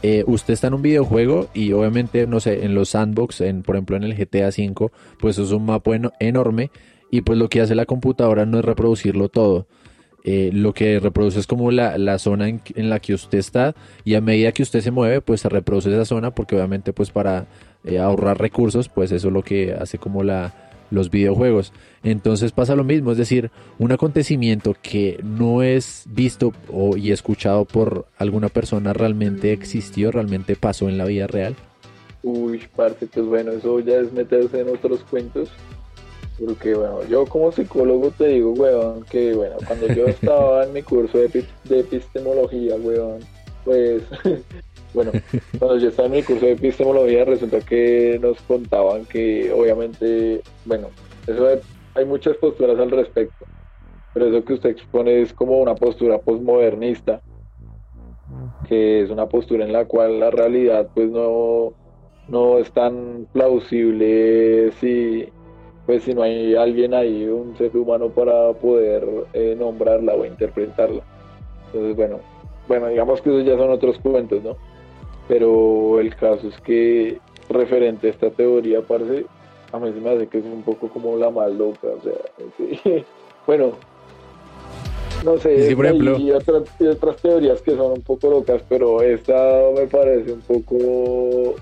eh, usted está en un videojuego y obviamente, no sé, en los sandbox, en, por ejemplo en el GTA V, pues es un mapa enorme y pues lo que hace la computadora no es reproducirlo todo. Eh, lo que reproduce es como la, la zona en, la que usted está y a medida que usted se mueve pues se reproduce esa zona porque obviamente pues para eh, ahorrar recursos pues eso es lo que hace como la, los videojuegos. Entonces pasa lo mismo, es decir, un acontecimiento que no es visto o, y escuchado por alguna persona realmente existió, realmente pasó en la vida real. Uy, parte, pues bueno, eso ya es meterse en otros cuentos. Porque bueno, yo como psicólogo te digo, weón, que bueno, cuando yo estaba en mi curso de, de epistemología, weón, pues Bueno, cuando yo estaba en el curso de epistemología resulta que nos contaban que obviamente, bueno, eso hay muchas posturas al respecto, pero eso que usted expone es como una postura postmodernista, que es una postura en la cual la realidad pues no, no es tan plausible si pues si no hay alguien ahí, un ser humano para poder eh, nombrarla o interpretarla. Entonces, bueno, bueno, digamos que esos ya son otros cuentos, ¿no? Pero el caso es que referente a esta teoría, parece, a mí se me hace que es un poco como la más loca, o sea, bueno, no sé, por ejemplo, y, otras, y otras teorías que son un poco locas, pero esta me parece un poco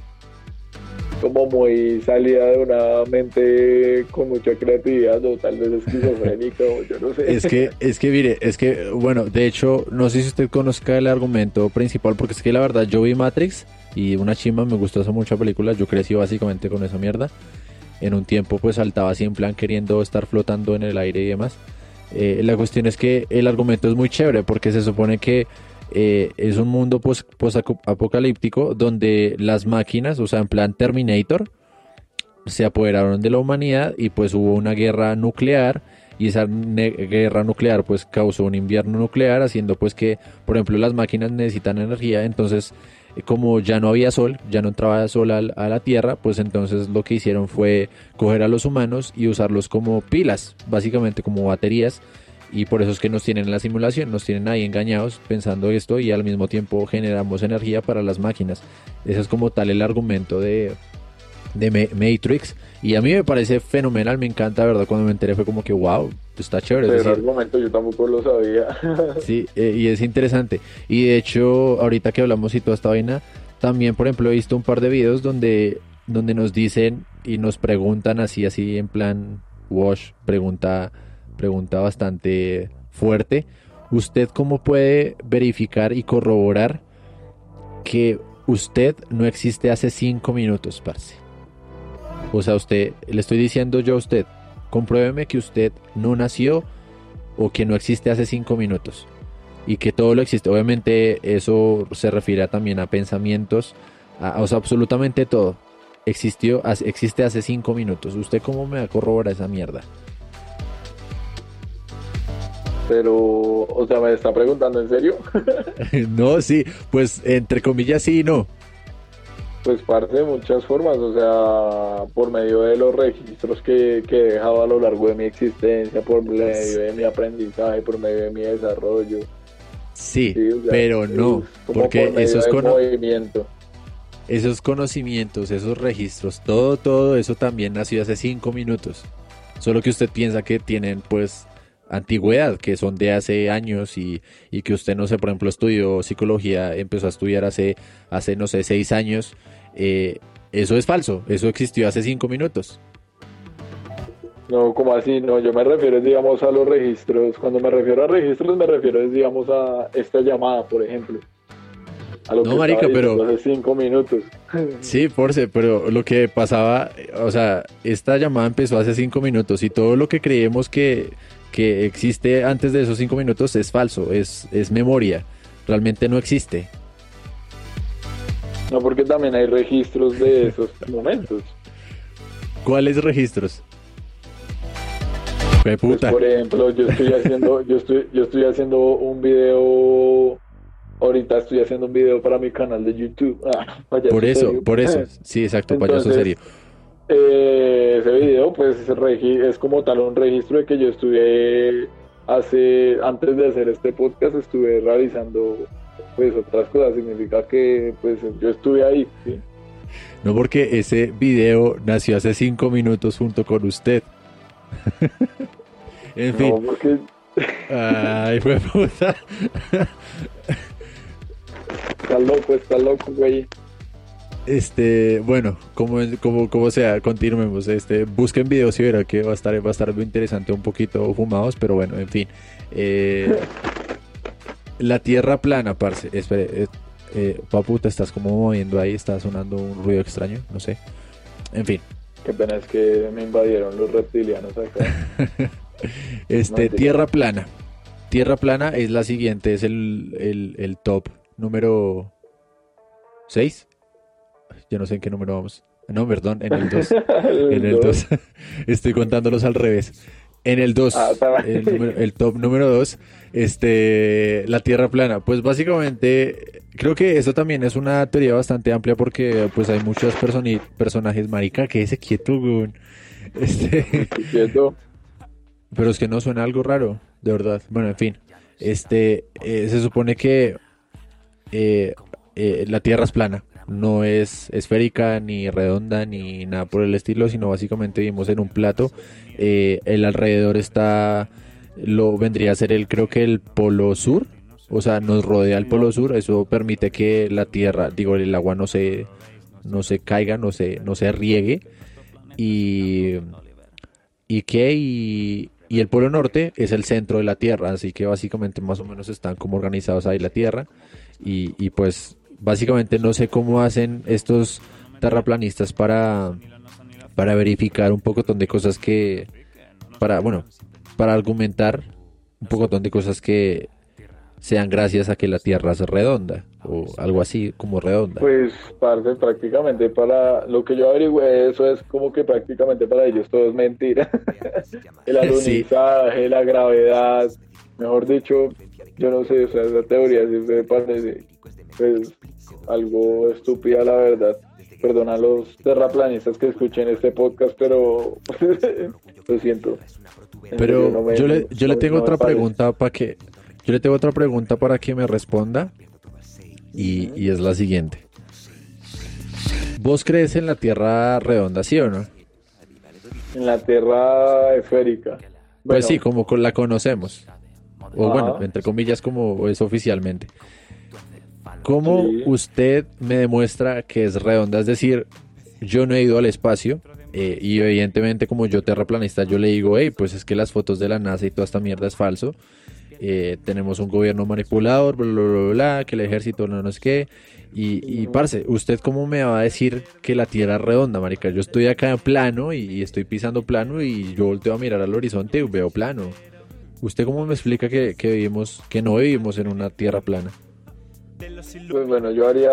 como muy salida de una mente con mucha creatividad o tal vez esquizofrénica o yo no sé. Es que, es que mire, es que, bueno, de hecho, no sé si usted conozca el argumento principal, porque es que la verdad yo vi Matrix y una chimba, me gustó esa mucha película, yo crecí básicamente con esa mierda. En un tiempo pues saltaba así en plan queriendo estar flotando en el aire y demás. Eh, la cuestión es que el argumento es muy chévere porque se supone que eh, es un mundo post-apocalíptico donde las máquinas, o sea, en plan Terminator, se apoderaron de la humanidad y pues hubo una guerra nuclear y esa guerra nuclear pues causó un invierno nuclear haciendo pues que por ejemplo las máquinas necesitan energía entonces eh, como ya no había sol ya no entraba sol a la tierra pues entonces lo que hicieron fue coger a los humanos y usarlos como pilas básicamente como baterías y por eso es que nos tienen en la simulación, nos tienen ahí engañados pensando esto y al mismo tiempo generamos energía para las máquinas. Ese es como tal el argumento de, de Matrix y a mí me parece fenomenal, me encanta, ¿verdad? Cuando me enteré fue como que wow, está chévere. Pero el momento yo tampoco lo sabía. sí, eh, y es interesante. Y de hecho, ahorita que hablamos y toda esta vaina, también por ejemplo he visto un par de videos donde, donde nos dicen y nos preguntan así, así en plan, Wash pregunta pregunta bastante fuerte. ¿Usted cómo puede verificar y corroborar que usted no existe hace cinco minutos, parce? O sea, usted, le estoy diciendo yo a usted, compruébeme que usted no nació o que no existe hace cinco minutos y que todo lo existe. Obviamente eso se refiere también a pensamientos, o sea, absolutamente todo. Existió, existe hace cinco minutos. ¿Usted cómo me va a corroborar esa mierda? Pero, o sea, me está preguntando en serio. no, sí, pues entre comillas sí y no. Pues parte de muchas formas, o sea, por medio de los registros que, que, he dejado a lo largo de mi existencia, por medio de mi aprendizaje, por medio de mi desarrollo. Sí, pero no, porque eso es conocimiento. Esos conocimientos, esos registros, todo, todo eso también nació hace cinco minutos. Solo que usted piensa que tienen pues antigüedad, que son de hace años y, y, que usted, no sé, por ejemplo, estudió psicología, empezó a estudiar hace, hace no sé, seis años, eh, eso es falso, eso existió hace cinco minutos. No, como así, no, yo me refiero, digamos, a los registros. Cuando me refiero a registros, me refiero, digamos, a esta llamada, por ejemplo. A lo no, marica, pero... Hace cinco minutos. Sí, Force, pero lo que pasaba, o sea, esta llamada empezó hace cinco minutos y todo lo que creemos que que existe antes de esos cinco minutos es falso, es, es memoria, realmente no existe. No, porque también hay registros de esos momentos. ¿Cuáles registros? Pues, por ejemplo, yo estoy haciendo, yo estoy, yo estoy haciendo un video, ahorita estoy haciendo un video para mi canal de YouTube. Ah, por eso, por eso, sí, exacto, payaso serio. Eh, ese video pues es como tal un registro de que yo estuve hace, antes de hacer este podcast, estuve realizando pues otras cosas, significa que pues yo estuve ahí. No porque ese video nació hace cinco minutos junto con usted. en fin. No, porque... Ay, fue puta. está loco, está loco, güey. Este, bueno, como, como, como sea, continuemos. Este, busquen videos y verán que va a estar, va a estar muy interesante, un poquito fumados, pero bueno, en fin. Eh, la tierra plana, parce. Espere, eh, eh, papu, te estás como moviendo ahí, está sonando un ruido extraño, no sé. En fin. Qué pena es que me invadieron los reptilianos acá. este, tierra plana. Tierra plana es la siguiente, es el, el, el top número 6. Yo no sé en qué número vamos. No, perdón, en el 2. en el 2. Estoy contándolos al revés. En el 2, ah, el, top número 2, este, la Tierra plana. Pues básicamente, creo que eso también es una teoría bastante amplia porque pues hay muchos personajes, marica, que ese quieto, güey. Este, quieto. Pero es que no suena algo raro, de verdad. Bueno, en fin. Este, eh, se supone que eh, eh, la Tierra es plana no es esférica ni redonda ni nada por el estilo, sino básicamente vivimos en un plato. Eh, el alrededor está, lo vendría a ser el, creo que el polo sur, o sea, nos rodea el polo sur, eso permite que la tierra, digo, el agua no se, no se caiga, no se, no se riegue. Y, y que, y, y el polo norte es el centro de la tierra, así que básicamente más o menos están como organizados ahí la tierra. Y, y pues básicamente no sé cómo hacen estos terraplanistas para, para verificar un poco de cosas que, para, bueno, para argumentar un poco de cosas que sean gracias a que la Tierra es redonda o algo así como redonda. Pues parte prácticamente para lo que yo averigüé eso es como que prácticamente para ellos todo es mentira. El alunizaje, la gravedad, mejor dicho, yo no sé, o sea, esa teoría sí me parece pues algo estúpida la verdad. Perdona a los terraplanistas que escuchen este podcast, pero lo siento. Pero yo le, yo le tengo otra pregunta para que yo le tengo otra pregunta para que me responda y, y es la siguiente. ¿Vos crees en la Tierra redonda, sí o no? En la Tierra esférica. pues sí, como la conocemos. O bueno, entre comillas, como es oficialmente. ¿Cómo usted me demuestra que es redonda? Es decir, yo no he ido al espacio eh, y evidentemente como yo terraplanista yo le digo, hey, pues es que las fotos de la NASA y toda esta mierda es falso. Eh, tenemos un gobierno manipulador, bla, bla, bla, bla, que el ejército no nos qué. Y, y, parce, ¿usted cómo me va a decir que la Tierra es redonda, marica? Yo estoy acá en plano y, estoy pisando plano y yo volteo a mirar al horizonte y veo plano. ¿Usted cómo me explica que, que vivimos, que no vivimos en una Tierra plana? Pues bueno, yo haría.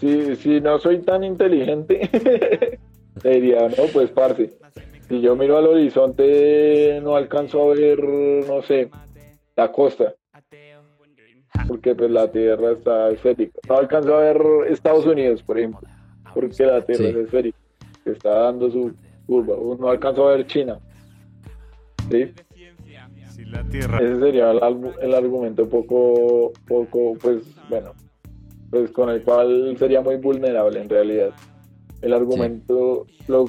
Si, si no soy tan inteligente, diría, no, pues parce. Si yo miro al horizonte, no alcanzo a ver, no sé, la costa. Porque pues la tierra está esférica. No alcanzo a ver Estados Unidos, por ejemplo. Porque la tierra es esférica. Está dando su curva. No alcanzo a ver China. ¿Sí? Ese sería el, argumento poco, poco, pues bueno, pues con el cual sería muy vulnerable en realidad. El argumento, lo,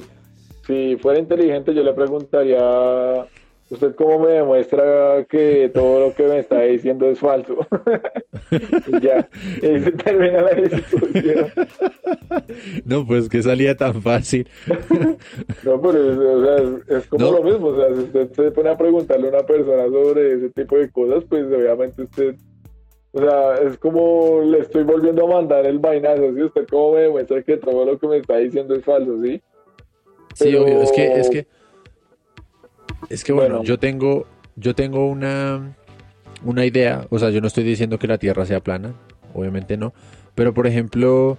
si fuera inteligente, yo le preguntaría, ¿usted cómo me demuestra que todo lo que me está diciendo es falso? ya, y se termina la discusión. No, pues que salía tan fácil. no, pero o sea, es, como lo mismo, o sea, si usted se pone a preguntarle a una persona sobre ese tipo de cosas, pues obviamente usted o sea, es como le estoy volviendo a mandar el vainazo, ¿sí? Usted cómo me demuestra que todo lo que me está diciendo es falso, ¿sí? Sí, obvio, es que, es que, es que bueno, yo tengo, yo tengo una, una idea, o sea, yo no estoy diciendo que la Tierra sea plana, obviamente no, pero por ejemplo,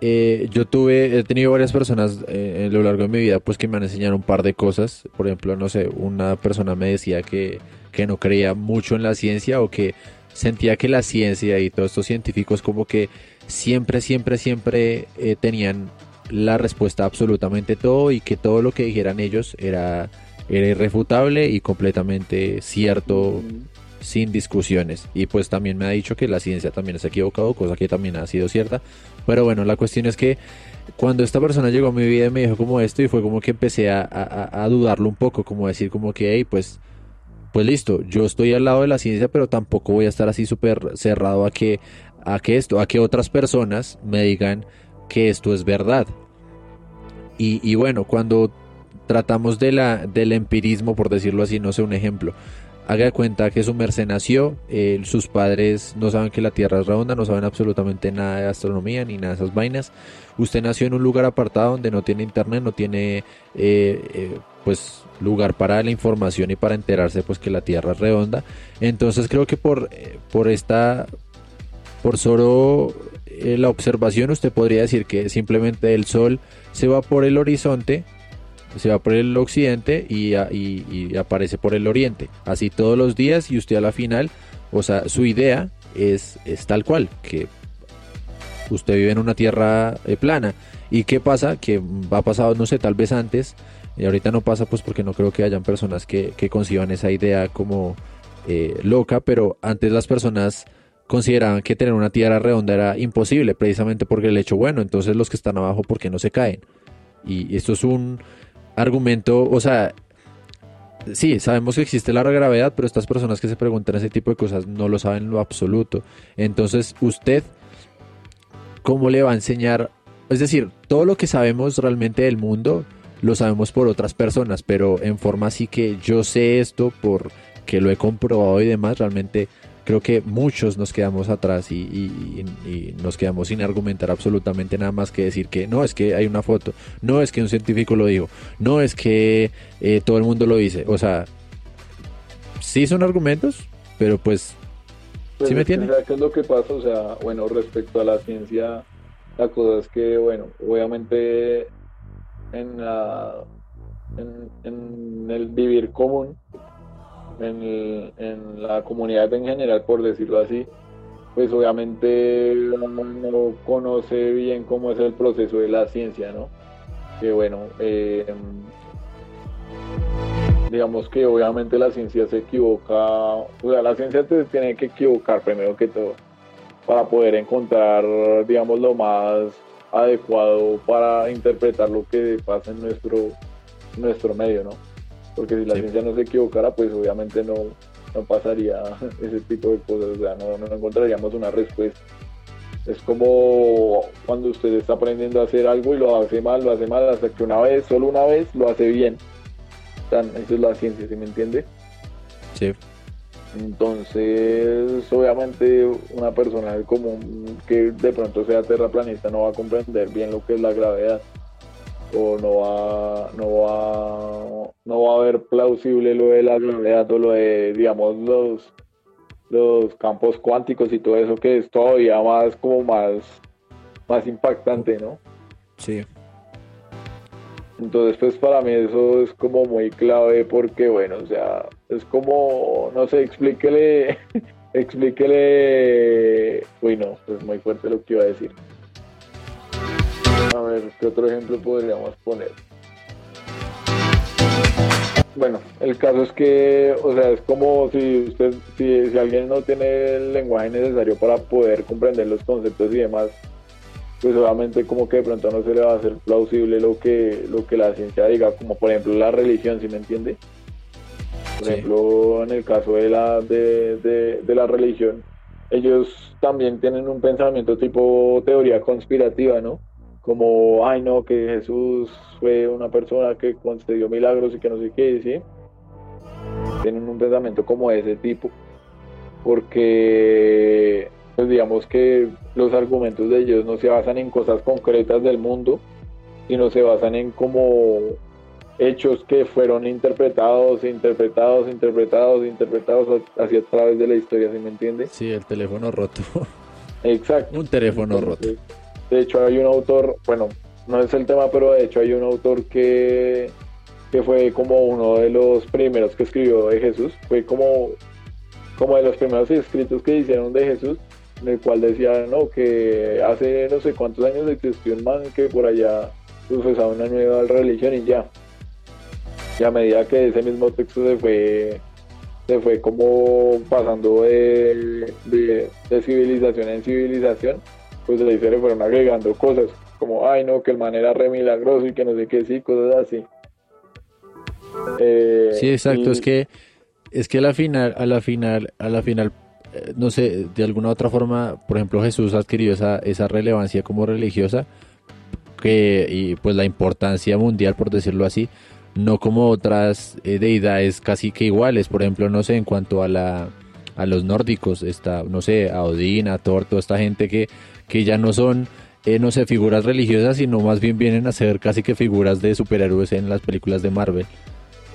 eh, yo tuve, he tenido varias personas eh, a lo largo de mi vida, pues que me han enseñado un par de cosas, por ejemplo, no sé, una persona me decía que, que no creía mucho en la ciencia o que sentía que la ciencia y todos estos científicos como que siempre, siempre, siempre eh, tenían la respuesta a absolutamente todo y que todo lo que dijeran ellos era, era irrefutable y completamente cierto sin discusiones. Y pues también me ha dicho que la ciencia también se ha equivocado, cosa que también ha sido cierta. Pero bueno, la cuestión es que cuando esta persona llegó a mi vida y me dijo como esto y fue como que empecé a, dudarlo un poco, como decir como que, hey, pues, pues listo, yo estoy al lado de la ciencia, pero tampoco voy a estar así súper cerrado a que, a que esto, a que otras personas me digan que esto es verdad. Y, y bueno, cuando tratamos de la, del empirismo, por decirlo así, no sé, un ejemplo, haga cuenta que su merced nació, sus padres no saben que la Tierra es redonda, no saben absolutamente nada de astronomía ni nada de esas vainas. Usted nació en un lugar apartado donde no tiene internet, no tiene eh, eh, pues lugar para la información y para enterarse pues que la Tierra es redonda. Entonces creo que por, eh, por esta, por solo la observación usted podría decir que simplemente el Sol se va por el horizonte se va por el occidente y, aparece por el oriente. Así todos los días y usted a la final, o sea, su idea es, tal cual, que usted vive en una tierra eh, plana. ¿Y qué pasa? Que va pasado, no sé, tal vez antes, y ahorita no pasa pues porque no creo que hayan personas que, que conciban esa idea como eh, loca, pero antes las personas consideraban que tener una tierra redonda era imposible, precisamente porque el hecho, bueno, entonces los que están abajo, ¿por qué no se caen? Y esto es un, argumento, o sea, sí, sabemos que existe la gravedad, pero estas personas que se preguntan ese tipo de cosas no lo saben en lo absoluto. Entonces, usted, ¿cómo le va a enseñar? Es decir, todo lo que sabemos realmente del mundo lo sabemos por otras personas, pero en forma así que yo sé esto porque lo he comprobado y demás, realmente creo que muchos nos quedamos atrás y, nos quedamos sin argumentar absolutamente nada más que decir que no es que hay una foto, no es que un científico lo dijo, no es que eh, todo el mundo lo dice. O sea, sí son argumentos, pero pues, pues ¿sí me entiende? ¿Qué es lo que pasa? O sea, bueno, respecto a la ciencia, la cosa es que, bueno, obviamente en, la, en el vivir común, en, la comunidad en general, por decirlo así, pues obviamente no conoce bien cómo es el proceso de la ciencia, ¿no? Que bueno, eh, digamos que obviamente la ciencia se equivoca, o sea, la ciencia te tiene que equivocar primero que todo para poder encontrar, digamos, lo más adecuado para interpretar lo que pasa en nuestro, nuestro medio, ¿no? Porque si la ciencia no se equivocara, pues obviamente no, no pasaría ese tipo de cosas, o sea, no, no encontraríamos una respuesta. Es como cuando usted está aprendiendo a hacer algo y lo hace mal, lo hace mal, hasta que una vez, solo una vez, lo hace bien. Sea, eso es la ciencia, ¿sí me entiende? Sí. Entonces, obviamente, una persona común que de pronto sea terraplanista no va a comprender bien lo que es la gravedad o no va, no va, no va a ver plausible lo de la gravedad o lo de, digamos, los, los campos cuánticos y todo eso que es todavía más como más, más impactante, ¿no? Sí. Entonces, pues para mí eso es como muy clave porque, bueno, o sea, es como, no sé, explíquele, explíquele, uy, no, es muy fuerte lo que iba a decir. Ver, ¿qué otro ejemplo podríamos poner? Bueno, el caso es que, o sea, es como si usted, si, alguien no tiene el lenguaje necesario para poder comprender los conceptos y demás, pues obviamente como que de pronto no se le va a hacer plausible lo que, lo que la ciencia diga, como por ejemplo la religión, ¿sí me entiende? Por ejemplo, en el caso de la, de, de la religión, ellos también tienen un pensamiento tipo teoría conspirativa, ¿no? Como, ay no, que Jesús fue una persona que concedió milagros y que no sé qué, ¿sí? Tienen un pensamiento como ese tipo, porque, pues digamos que los argumentos de ellos no se basan en cosas concretas del mundo, sino se basan en como hechos que fueron interpretados, interpretados, interpretados, interpretados hacia a través de la historia, ¿sí me entiende? Sí, el teléfono roto. Exacto. Un teléfono roto. De hecho, hay un autor, bueno, no es el tema, pero de hecho hay un autor que, que fue como uno de los primeros que escribió de Jesús. Fue como, como de los primeros escritos que hicieron de Jesús, en el cual decía, no, que hace no sé cuántos años existió un man que por allá profesaba una nueva religión y ya. Y a medida que ese mismo texto se fue se fue como pasando de, de, civilización en civilización, pues ahí se le fueron agregando cosas, como, ay no, que el man era re milagroso y que no sé qué, sí, cosas así. Eh, sí, exacto, es que es que a la final, a la final, a la final, eh, no sé, de alguna u otra forma, por ejemplo, Jesús ha adquirido esa, esa relevancia como religiosa que, y pues la importancia mundial, por decirlo así, no como otras eh, deidades casi que iguales, por ejemplo, no sé, en cuanto a la a los nórdicos, está, no sé, a Odín, a Thor, toda esta gente que, que ya no son, eh, no sé, figuras religiosas, sino más bien vienen a ser casi que figuras de superhéroes en las películas de Marvel.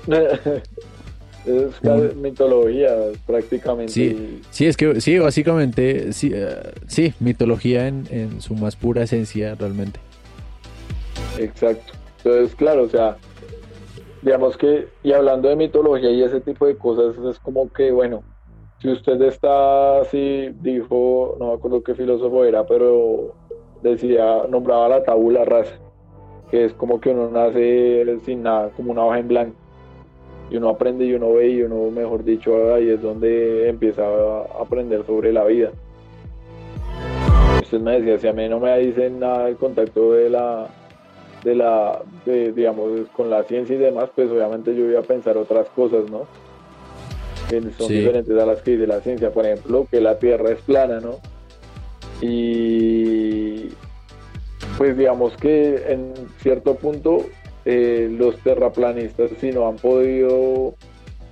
es mitología prácticamente. Sí, sí, es que sí, básicamente, sí, eh, sí mitología en, en su más pura esencia realmente. Exacto. Entonces, claro, o sea, digamos que, y hablando de mitología y ese tipo de cosas, es como que, bueno, si usted está así, dijo, no me acuerdo qué filósofo era, pero decía, nombraba la tabula rasa, que es como que uno nace sin nada, como una hoja en blanco, y uno aprende y uno ve y uno, mejor dicho, ahí es donde empieza a aprender sobre la vida. Usted me decía, si a mí no me dicen nada del contacto de la de la, digamos, con la ciencia y demás, pues obviamente yo voy a pensar otras cosas, ¿no? Que son diferentes a las que dice la ciencia, por ejemplo, que la Tierra es plana, ¿no? Y pues digamos que en cierto punto eh, los terraplanistas si no han podido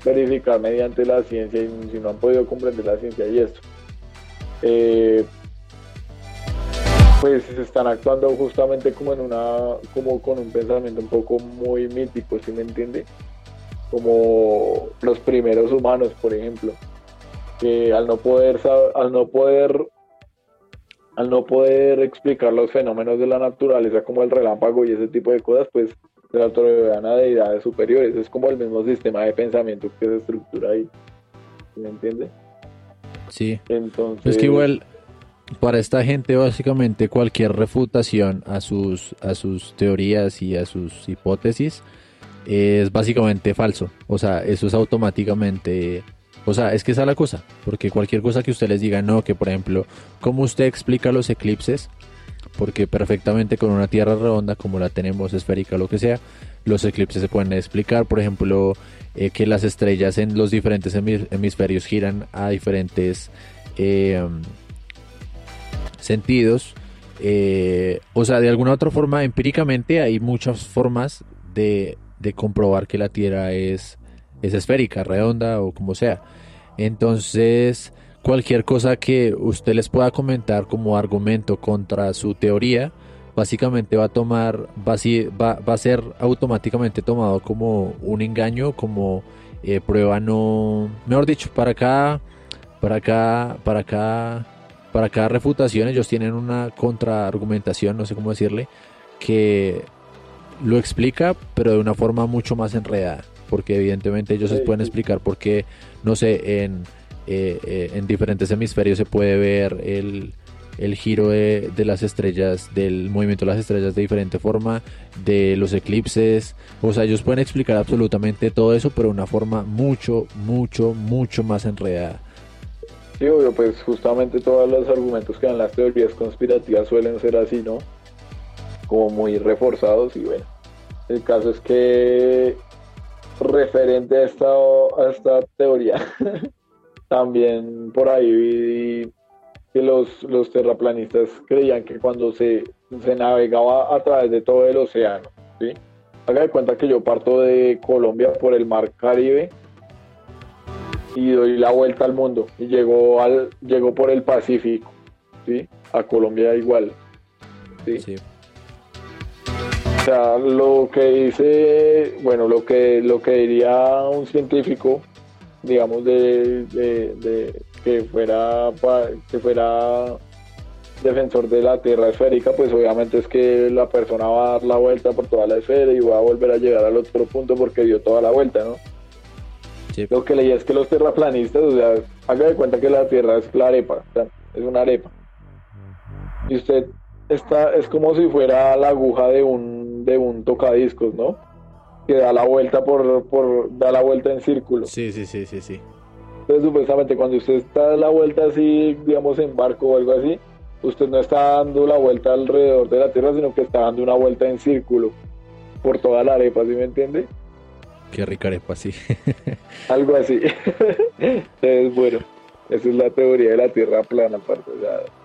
verificar mediante la ciencia y si no han podido comprender la ciencia y esto, eh, pues están actuando justamente como en una, como con un pensamiento un poco muy mítico, ¿sí me entiende? Como los primeros humanos, por ejemplo, que al no poder, al no poder, al no poder explicar los fenómenos de la naturaleza como el relámpago y ese tipo de cosas, pues se la otorgan a deidades superiores. Es como el mismo sistema de pensamiento que se estructura ahí. ¿Sí ¿Me entiende? Sí. Entonces. Es que igual para esta gente básicamente cualquier refutación a sus, a sus teorías y a sus hipótesis es básicamente falso. O sea, eso es automáticamente... O sea, es que esa es la cosa, porque cualquier cosa que usted les diga, no, que por ejemplo, ¿cómo usted explica los eclipses? Porque perfectamente con una Tierra redonda como la tenemos, esférica, lo que sea, los eclipses se pueden explicar, por ejemplo, eh, que las estrellas en los diferentes hemisferios giran a diferentes... Eh, sentidos. Eh, o sea, de alguna otra forma, empíricamente hay muchas formas de, comprobar que la Tierra es, es esférica, redonda o como sea. Entonces, cualquier cosa que usted les pueda comentar como argumento contra su teoría, básicamente va a tomar, va ser automáticamente tomado como un engaño, como eh, prueba no, mejor dicho, para acá, para acá, para acá para cada refutación ellos tienen una contraargumentación, no sé cómo decirle, que lo explica, pero de una forma mucho más enredada, porque evidentemente ellos se pueden explicar por qué, no sé, en, eh, eh, en diferentes hemisferios se puede ver el, el giro de, de, las estrellas, del movimiento de las estrellas de diferente forma, de los eclipses, o sea, ellos pueden explicar absolutamente todo eso, pero de una forma mucho, mucho, mucho más enredada. Sí, obvio, pues justamente todos los argumentos que dan las teorías conspirativas suelen ser así, ¿no? Como muy reforzados y bueno, el caso es que referente a esta, a esta teoría, también por ahí vi que los, los terraplanistas creían que cuando se, se navegaba a través de todo el océano, ¿sí? Haga de cuenta que yo parto de Colombia por el mar Caribe y doy la vuelta al mundo y llegó al llegó por el Pacífico sí a Colombia igual sí, o sea lo que dice bueno lo que lo que diría un científico digamos de, de, que fuera que fuera defensor de la tierra esférica pues obviamente es que la persona va a dar la vuelta por toda la esfera y va a volver a llegar al otro punto porque dio toda la vuelta no lo que leí es que los terraplanistas, o sea, haga de cuenta que la Tierra es la arepa, es una arepa. Y usted está, es como si fuera la aguja de un, de un tocadiscos, ¿no? Que da la vuelta por, por, da la vuelta en círculo. Sí, sí, sí, sí, sí. Entonces, supuestamente, cuando usted está a la vuelta así, digamos, en barco o algo así, usted no está dando la vuelta alrededor de la Tierra, sino que está dando una vuelta en círculo por toda la arepa, ¿sí me entiende? Qué rica arepa, sí. Algo así. Entonces, bueno, esa es la teoría de la Tierra plana, aparte.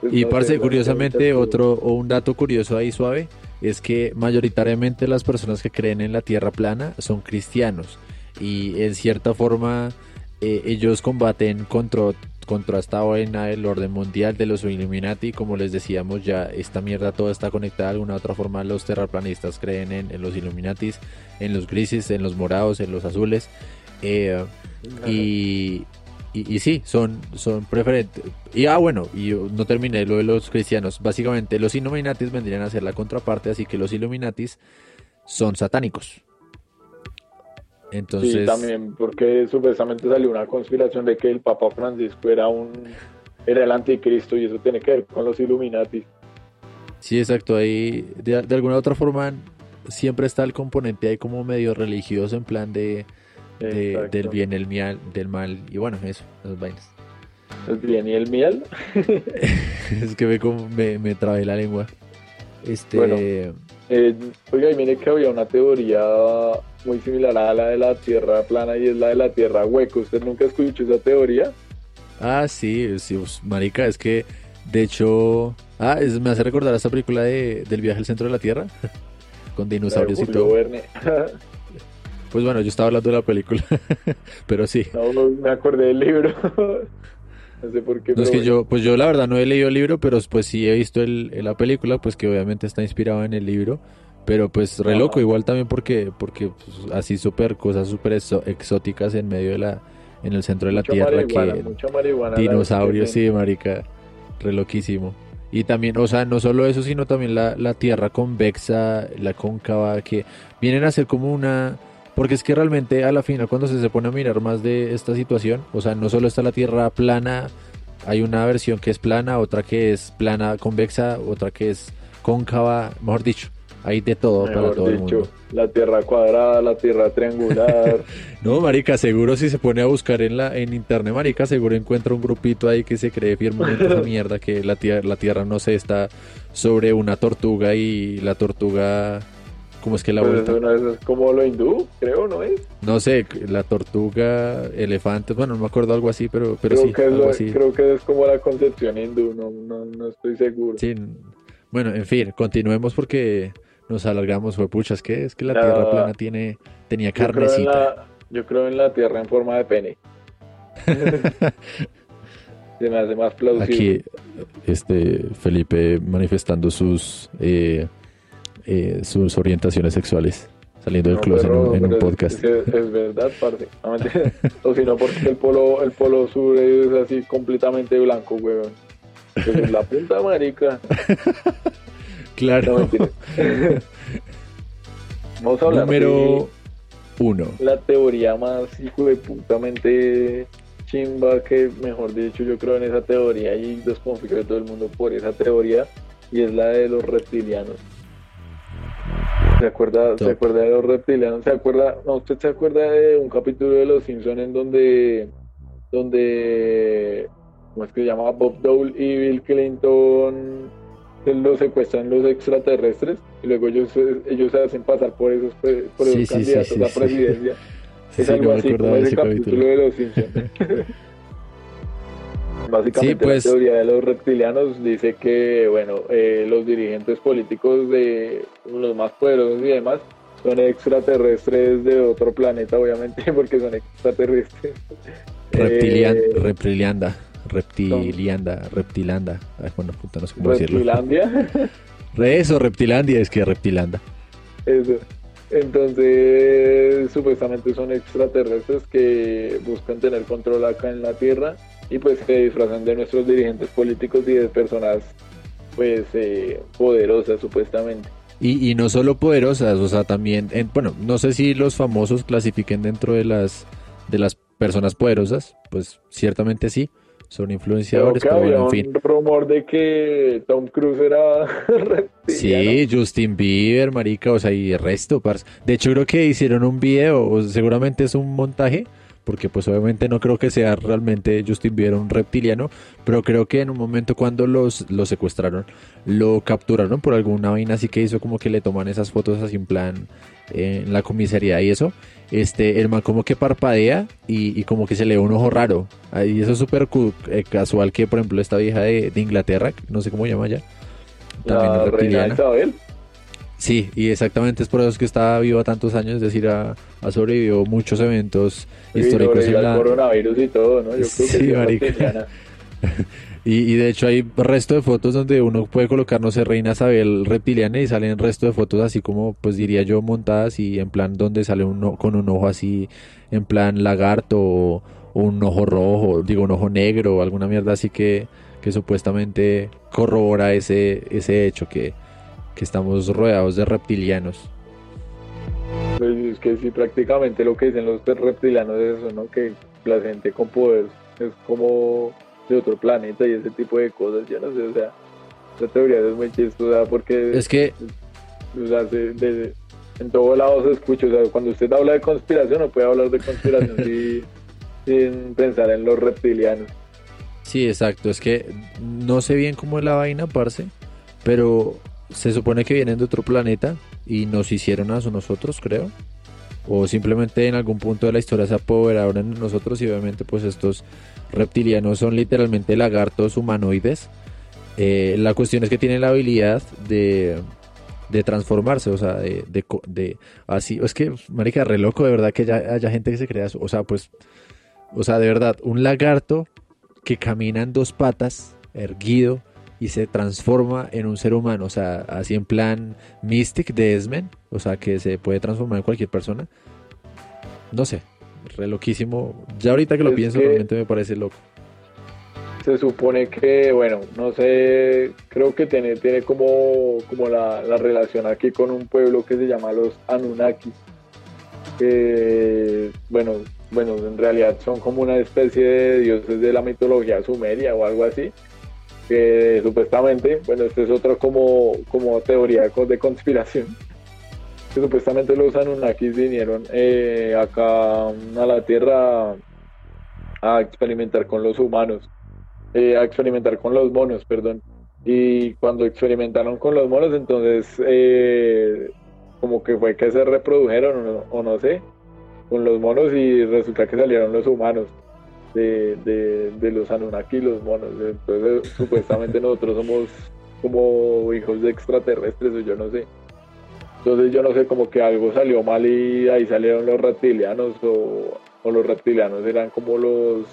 Pues, y, parce, curiosamente, otro, o un dato curioso ahí suave, es que mayoritariamente las personas que creen en la Tierra plana son cristianos. Y en cierta forma, eh, ellos combaten contra contra esta vaina el orden mundial de los Illuminati. Como les decíamos, ya esta mierda toda está conectada de alguna otra forma. Los terraplanistas creen en, los Illuminatis, en los grises, en los morados, en los azules. Eh, y, y, sí, son, son preferentes. Y ah, bueno, y no terminé lo de los cristianos. Básicamente, los Illuminatis vendrían a ser la contraparte, así que los Illuminatis son satánicos. Entonces... Sí, también, porque supuestamente salió una conspiración de que el Papa Francisco era un era el anticristo y eso tiene que ver con los Illuminati. Sí, exacto. Ahí, de, alguna otra forma, siempre está el componente ahí como medio religioso en plan de, del bien, el miel, del mal y bueno, eso, las vainas. ¿El bien y el miel? es que me, me, me trabé la lengua. Este... Bueno, eh, oiga, y mire que había una teoría muy similar a la de la Tierra plana y es la de la Tierra hueca. ¿Usted nunca escuchó esa teoría? Ah, sí, sí, pues, marica, es que de hecho, ah, me hace recordar esa película de, del viaje al centro de la Tierra con dinosaurios y todo. Pues bueno, yo estaba hablando de la película, pero sí. No, me acordé del libro. no sé por qué. No, es que yo, pues yo la verdad no he leído el libro, pero pues sí he visto el, la película, pues que obviamente está inspirado en el libro. Pero pues re loco, igual también porque, porque pues, así súper, cosas súper exóticas en medio de la, en el centro de la tierra que dinosaurios, sí, marica, re loquísimo. Y también, o sea, no solo eso, sino también la, la tierra convexa, la cóncava, que vienen a ser como una, porque es que realmente a la final cuando se, se pone a mirar más de esta situación, o sea, no solo está la tierra plana, hay una versión que es plana, otra que es plana convexa, otra que es cóncava, mejor dicho. Hay de todo para todo el mundo. La tierra cuadrada, la tierra triangular. no, marica, seguro si se pone a buscar en la en internet, marica, seguro encuentra un grupito ahí que se cree firmemente esa mierda que la tierra, la tierra no sé, está sobre una tortuga y la tortuga ¿Cómo es que la pues vuelta? Es como lo hindú, creo, ¿no es? No sé, la tortuga, elefante, bueno, no me acuerdo algo así, pero, pero sí, Creo que es como la concepción hindú, no, no, no estoy seguro. Sí, bueno, en fin, continuemos porque nos alargamos, fue pucha, es que es que la, tierra plana tiene, tenía carnecita. Yo creo, en la tierra en forma de pene. Se me hace más plausible. Aquí, este, Felipe manifestando sus, eh, eh, sus orientaciones sexuales saliendo del closet en, un podcast. Es, verdad, parte. o si no, porque el polo, el polo sur es así completamente blanco, weón. Es la punta marica. Claro. Vamos a hablar Número uno. La teoría más hijo de putamente chimba que, mejor dicho, yo creo en esa teoría y desconfío de todo el mundo por esa teoría y es la de los reptilianos. ¿Se acuerda, ¿Se acuerda de los reptilianos? ¿Se acuerda? No, ¿usted se acuerda de un capítulo de Los Simpsons en donde, donde, ¿cómo es que se llama? Bob Dole y Bill Clinton los secuestran los extraterrestres y luego ellos, ellos se hacen pasar por esos, por esos candidatos a la presidencia. es algo así como ese capítulo. de los Simpsons. Básicamente la pues. teoría de los reptilianos dice que bueno eh, los dirigentes políticos de los más poderosos y demás son extraterrestres de otro planeta, obviamente, porque son extraterrestres. Reptilian, eh, reptilianda. Reptilianda, Reptilanda. bueno, puta, no sé cómo decirlo. ¿Reptilandia? Eso, Reptilandia, es que Reptilanda. Eso. Entonces, supuestamente son extraterrestres que buscan tener control acá en la Tierra y pues se disfrazan de nuestros dirigentes políticos y de personas pues eh, poderosas supuestamente. Y, y, no solo poderosas, o sea, también, bueno, no sé si los famosos clasifiquen dentro de las, de las personas poderosas, pues ciertamente sí, son influenciadores, pero, bueno, en fin. un rumor de que Tom Cruise era Sí, Justin Bieber, marica, o sea, y el resto, parce. De hecho, creo que hicieron un video, o seguramente es un montaje, porque pues obviamente no creo que sea realmente Justin Bieber un reptiliano, pero creo que en un momento cuando los, lo secuestraron, lo capturaron por alguna vaina así que hizo como que le toman esas fotos así en plan en la comisaría y eso, este, el man como que parpadea y, como que se le ve un ojo raro. Y eso es súper eh, casual que, por ejemplo, esta vieja de, Inglaterra, no sé cómo llama ya, también es reptiliana. Sí, y exactamente es por eso que está viva tantos años, es decir, ha, sobrevivido muchos eventos históricos en la... coronavirus y todo, ¿no? Yo creo que sí, y, y, de hecho hay resto de fotos donde uno puede colocar, no sé, Reina Isabel reptiliana y salen resto de fotos así como, pues diría yo, montadas y en plan donde sale uno con un ojo así, en plan lagarto o, un ojo rojo, digo, un ojo negro o alguna mierda así que, que supuestamente corrobora ese, ese hecho que que estamos rodeados de reptilianos. Pues es que sí, prácticamente lo que dicen los reptilianos es eso, ¿no? Que la gente con poder es como de otro planeta y ese tipo de cosas, yo no sé, o sea, la teoría es muy chistosa porque... Es que... O sea, en todos lados se escucha, o sea, cuando usted habla de conspiración no puede hablar de conspiración sin pensar en los reptilianos. Sí, exacto, es que no sé bien cómo es la vaina, parce, pero se supone que vienen de otro planeta y nos hicieron a nosotros, creo. O simplemente en algún punto de la historia se apoderaron en nosotros y obviamente pues estos reptilianos son literalmente lagartos humanoides. Eh, la cuestión es que tienen la habilidad de, de transformarse, o sea, de, de, así, es que, marica, re loco de verdad que haya gente que se crea eso, o sea, pues, o sea, de verdad, un lagarto que camina en dos patas, erguido, y se transforma en un ser humano, o sea, así en plan Mystic de Esmen, o sea, que se puede transformar en cualquier persona. No sé, re loquísimo. Ya ahorita que lo pienso, realmente me parece loco. Se supone que, bueno, no sé, creo que tiene, tiene como, como la, relación aquí con un pueblo que se llama los Anunnaki. Que, bueno, bueno, en realidad son como una especie de dioses de la mitología sumeria o algo así que supuestamente, bueno, esto es otra como, como teoría de conspiración, que supuestamente los Anunnakis vinieron eh, acá a la Tierra a experimentar con los humanos, eh, a experimentar con los monos, perdón. Y cuando experimentaron con los monos, entonces eh, como que fue que se reprodujeron o no sé, con los monos y resulta que salieron los humanos de, de, los Anunnaki los monos. Entonces, supuestamente nosotros somos como hijos de extraterrestres o yo no sé. Entonces yo no sé, como que algo salió mal y ahí salieron los reptilianos o, los reptilianos eran como los,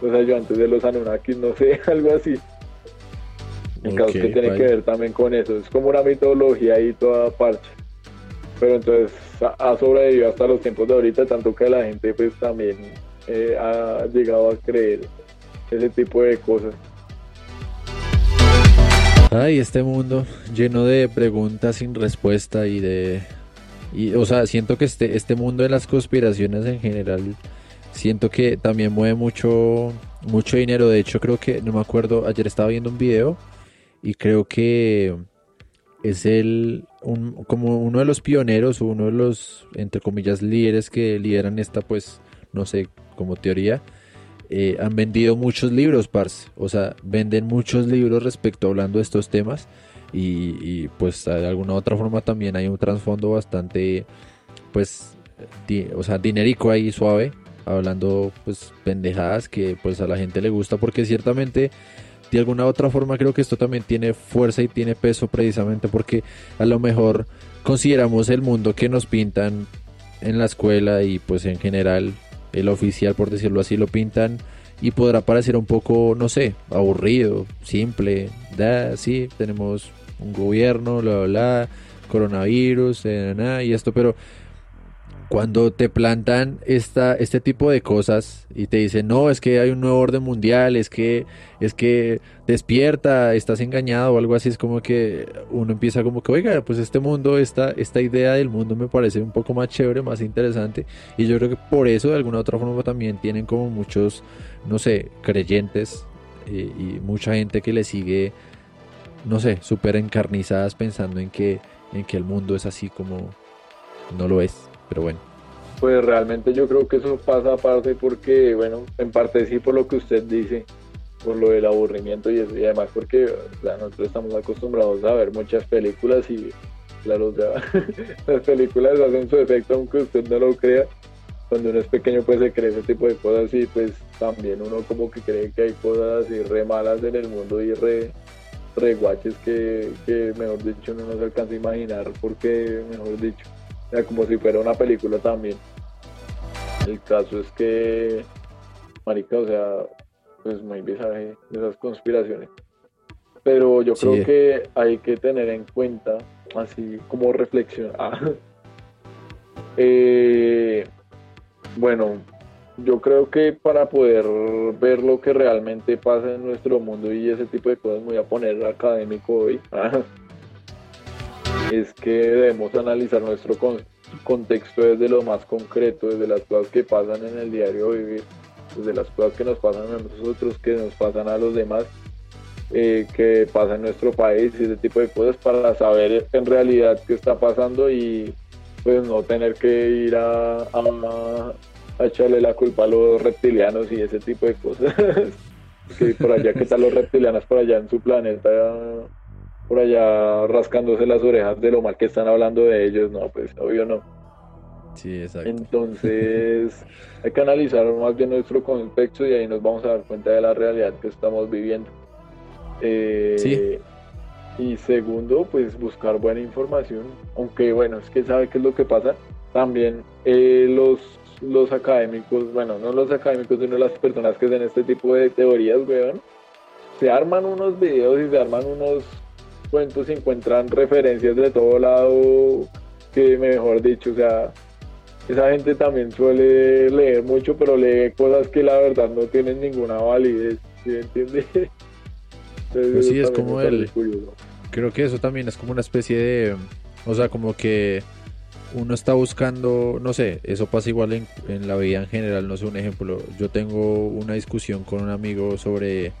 los ayudantes de los Anunnakis, no sé, algo así. En caso que tiene que ver también con eso, es como una mitología ahí toda parche. Pero entonces ha sobrevivido hasta los tiempos de ahorita, tanto que la gente pues también eh, ha llegado a creer ese tipo de cosas. Ay, este mundo lleno de preguntas sin respuesta y de... Y, o sea, siento que este, este mundo de las conspiraciones en general, siento que también mueve mucho, mucho dinero. De hecho, creo que, no me acuerdo, ayer estaba viendo un video y creo que es el, como uno de los pioneros uno de los, entre comillas, líderes que lideran esta, pues, no sé, como teoría, eh, han vendido muchos libros, parce. O sea, venden muchos libros respecto hablando de estos temas. Y, pues de alguna u otra forma también hay un trasfondo bastante, pues, o sea, dinerico ahí suave. Hablando, pues, pendejadas que pues a la gente le gusta. Porque ciertamente, de alguna u otra forma, creo que esto también tiene fuerza y tiene peso precisamente porque a lo mejor consideramos el mundo que nos pintan en la escuela y pues en general el oficial, por decirlo así, lo pintan y podrá parecer un poco, no sé, aburrido, simple. Da, sí, tenemos un gobierno, bla, bla, bla coronavirus, eh, y esto, pero cuando te plantan esta, este tipo de cosas y te dicen, no, es que hay un nuevo orden mundial, es que, es que despierta, estás engañado o algo así, es como que uno empieza como que, oiga, pues este mundo, esta, esta idea del mundo me parece un poco más chévere, más interesante. Y yo creo que por eso de alguna otra forma también tienen como muchos, no sé, creyentes y, y mucha gente que le sigue, no sé, súper encarnizadas pensando en que, en que el mundo es así como no lo es. Pero bueno. Pues realmente yo creo que eso pasa aparte porque, bueno, en parte sí por lo que usted dice, por lo del aburrimiento y, eso, y además porque nosotros estamos acostumbrados a ver muchas películas y claro, ya las películas hacen su efecto aunque usted no lo crea. Cuando uno es pequeño pues se cree ese tipo de cosas y pues también uno como que cree que hay cosas así re malas en el mundo y re, re guaches que, que mejor dicho no se alcanza a imaginar porque mejor dicho sea, como si fuera una película también. El caso es que, marica, o sea, pues muy visaje esas conspiraciones. Pero yo creo que hay que tener en cuenta, así como reflexión. Ah, eh, bueno, yo creo que para poder ver lo que realmente pasa en nuestro mundo y ese tipo de cosas, me voy a poner académico hoy. Es que debemos analizar nuestro contexto desde lo más concreto, desde las cosas que pasan en el diario vivir, desde las cosas que nos pasan a nosotros, que nos pasan a los demás, eh, que pasa en nuestro país y ese tipo de cosas para saber en realidad qué está pasando y pues no tener que ir a, a, echarle la culpa a los reptilianos y ese tipo de cosas. que por allá, ¿qué tal los reptilianos por allá en su planeta? Por allá rascándose las orejas de lo mal que están hablando de ellos, no, pues obvio no. Sí, exacto. Entonces hay que analizar más bien nuestro contexto y ahí nos vamos a dar cuenta de la realidad que estamos viviendo. Eh, sí. Y segundo, pues buscar buena información, aunque bueno, es que sabe qué es lo que pasa. También eh, los, los académicos, bueno, no los académicos, sino las personas que hacen este tipo de teorías, weón, se arman unos videos y se arman unos cuentos se encuentran referencias de todo lado que mejor dicho, o sea, esa gente también suele leer mucho, pero lee cosas que la verdad no tienen ninguna validez, ¿sí entiendes? Pues sí, es como el... Creo que eso también es como una especie de... O sea, como que uno está buscando, no sé, eso pasa igual en, en la vida en general, no sé, un ejemplo, yo tengo una discusión con un amigo sobre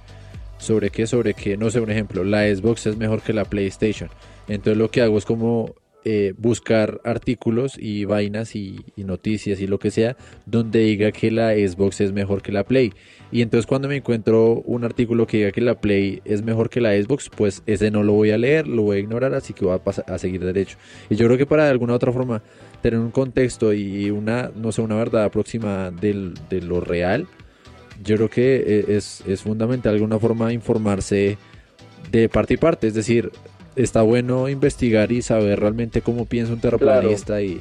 sobre qué, sobre qué, no sé, un ejemplo, la Xbox es mejor que la PlayStation. Entonces lo que hago es como eh, buscar artículos y vainas y, noticias y lo que sea donde diga que la Xbox es mejor que la Play. Y entonces cuando me encuentro un artículo que diga que la Play es mejor que la Xbox, pues ese no lo voy a leer, lo voy a ignorar, así que voy a, pasar, a seguir derecho. Y yo creo que para de alguna otra forma tener un contexto y una, no sé, una verdad próxima de lo real, yo creo que eh, es, es fundamental de alguna forma informarse de parte y parte, es decir, está bueno investigar y saber realmente cómo piensa un terraplanista y,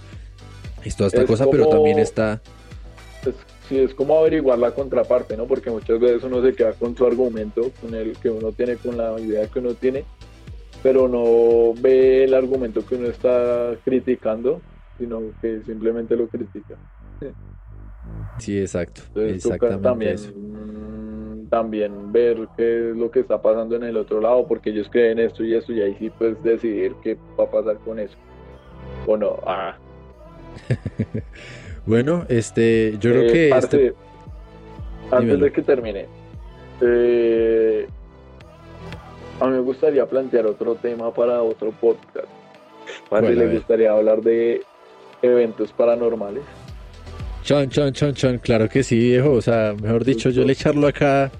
y, toda esta cosa, pero también está... sí, es como averiguar la contraparte, ¿no? Porque muchas veces uno se queda con su argumento, con el que uno tiene, con la idea que uno tiene, pero no ve el argumento que uno está criticando, sino que simplemente lo critica. Sí, exacto. Exactamente también, también ver qué es lo que está pasando en el otro lado, porque ellos creen esto y esto, y ahí sí puedes decidir qué va a pasar con eso. O no. Ah. bueno, este, yo creo eh, que. este... Antes de que termine, eh, a mí me gustaría plantear otro tema para otro podcast. Para le gustaría hablar de eventos paranormales. Chan, chan, chan, chan, claro que sí, viejo. O sea, mejor dicho, yo le echarlo acá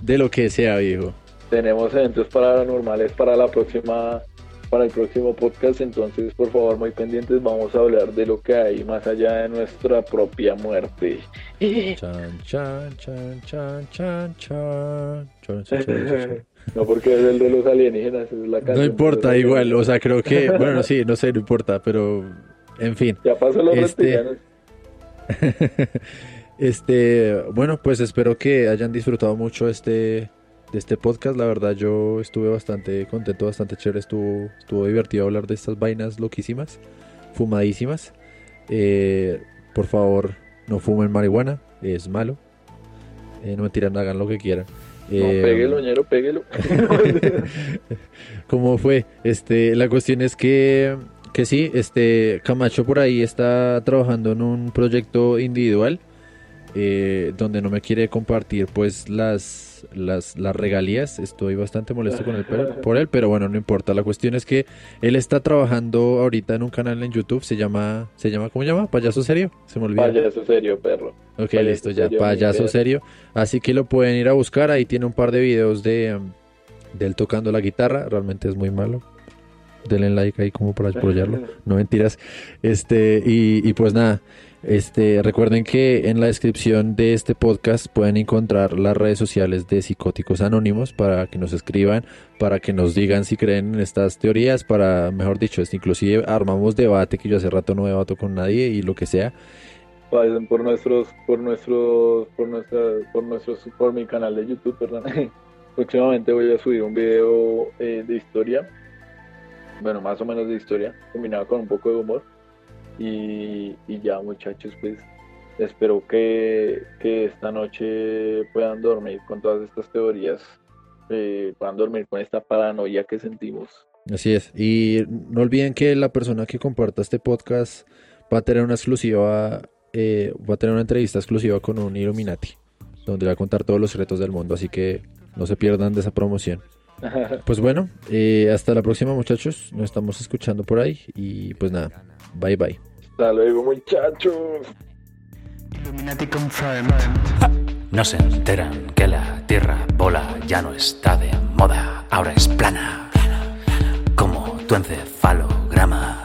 de lo que sea, viejo. Tenemos eventos paranormales para la próxima, para el próximo podcast, entonces por favor muy pendientes, vamos a hablar de lo que hay más allá de nuestra propia muerte. Chan, chan, chan, chan, chan, chan. No, porque es el de los alienígenas, es la No importa, igual, o sea, creo que, bueno, sí, no sé, no importa, pero, en fin. Ya pasó los este... este, bueno, pues espero que hayan disfrutado mucho este de este podcast. La verdad, yo estuve bastante contento, bastante chévere. Estuvo, estuvo divertido hablar de estas vainas loquísimas, fumadísimas. Eh, por favor, no fumen marihuana, es malo. Eh, no me tiran, hagan lo que quieran. No, eh, péguelo, ñero, péguelo. ¿Cómo fue? Este, la cuestión es que que sí, este Camacho por ahí está trabajando en un proyecto individual eh, donde no me quiere compartir pues las, las, las regalías. Estoy bastante molesto con él por él, pero bueno, no importa. La cuestión es que él está trabajando ahorita en un canal en YouTube, se llama, ¿se llama cómo se llama? ¿Payaso Serio? Se me olvidó. Payaso Serio, perro. Ok, listo, ya, Payaso Serio. Así que lo pueden ir a buscar, ahí tiene un par de videos de, de él tocando la guitarra, realmente es muy malo denle like ahí como para apoyarlo. No mentiras. Este, y, y, pues nada, este, recuerden que en la descripción de este podcast pueden encontrar las redes sociales de Psicóticos Anónimos para que nos escriban, para que nos digan si creen en estas teorías, para, mejor dicho, este, inclusive armamos debate, que yo hace rato no debato con nadie y lo que sea. por nuestros, por nuestros, por nuestra, por nuestros, por mi canal de YouTube, perdón. Próximamente voy a subir un video eh, de historia, bueno, más o menos de historia, combinado con un poco de humor y, ya muchachos, pues espero que, esta noche puedan dormir con todas estas teorías, eh, puedan dormir con esta paranoia que sentimos. Así es. Y no olviden que la persona que comparta este podcast va a tener una exclusiva, eh, va a tener una entrevista exclusiva con un Illuminati, donde va a contar todos los retos del mundo. Así que no se pierdan de esa promoción. Pues bueno, eh, hasta la próxima muchachos. Nos estamos escuchando por ahí. Y pues nada, bye bye. Hasta luego, muchachos. No se enteran que la tierra bola ya no está de moda, ahora es plana. Como tu encefalograma.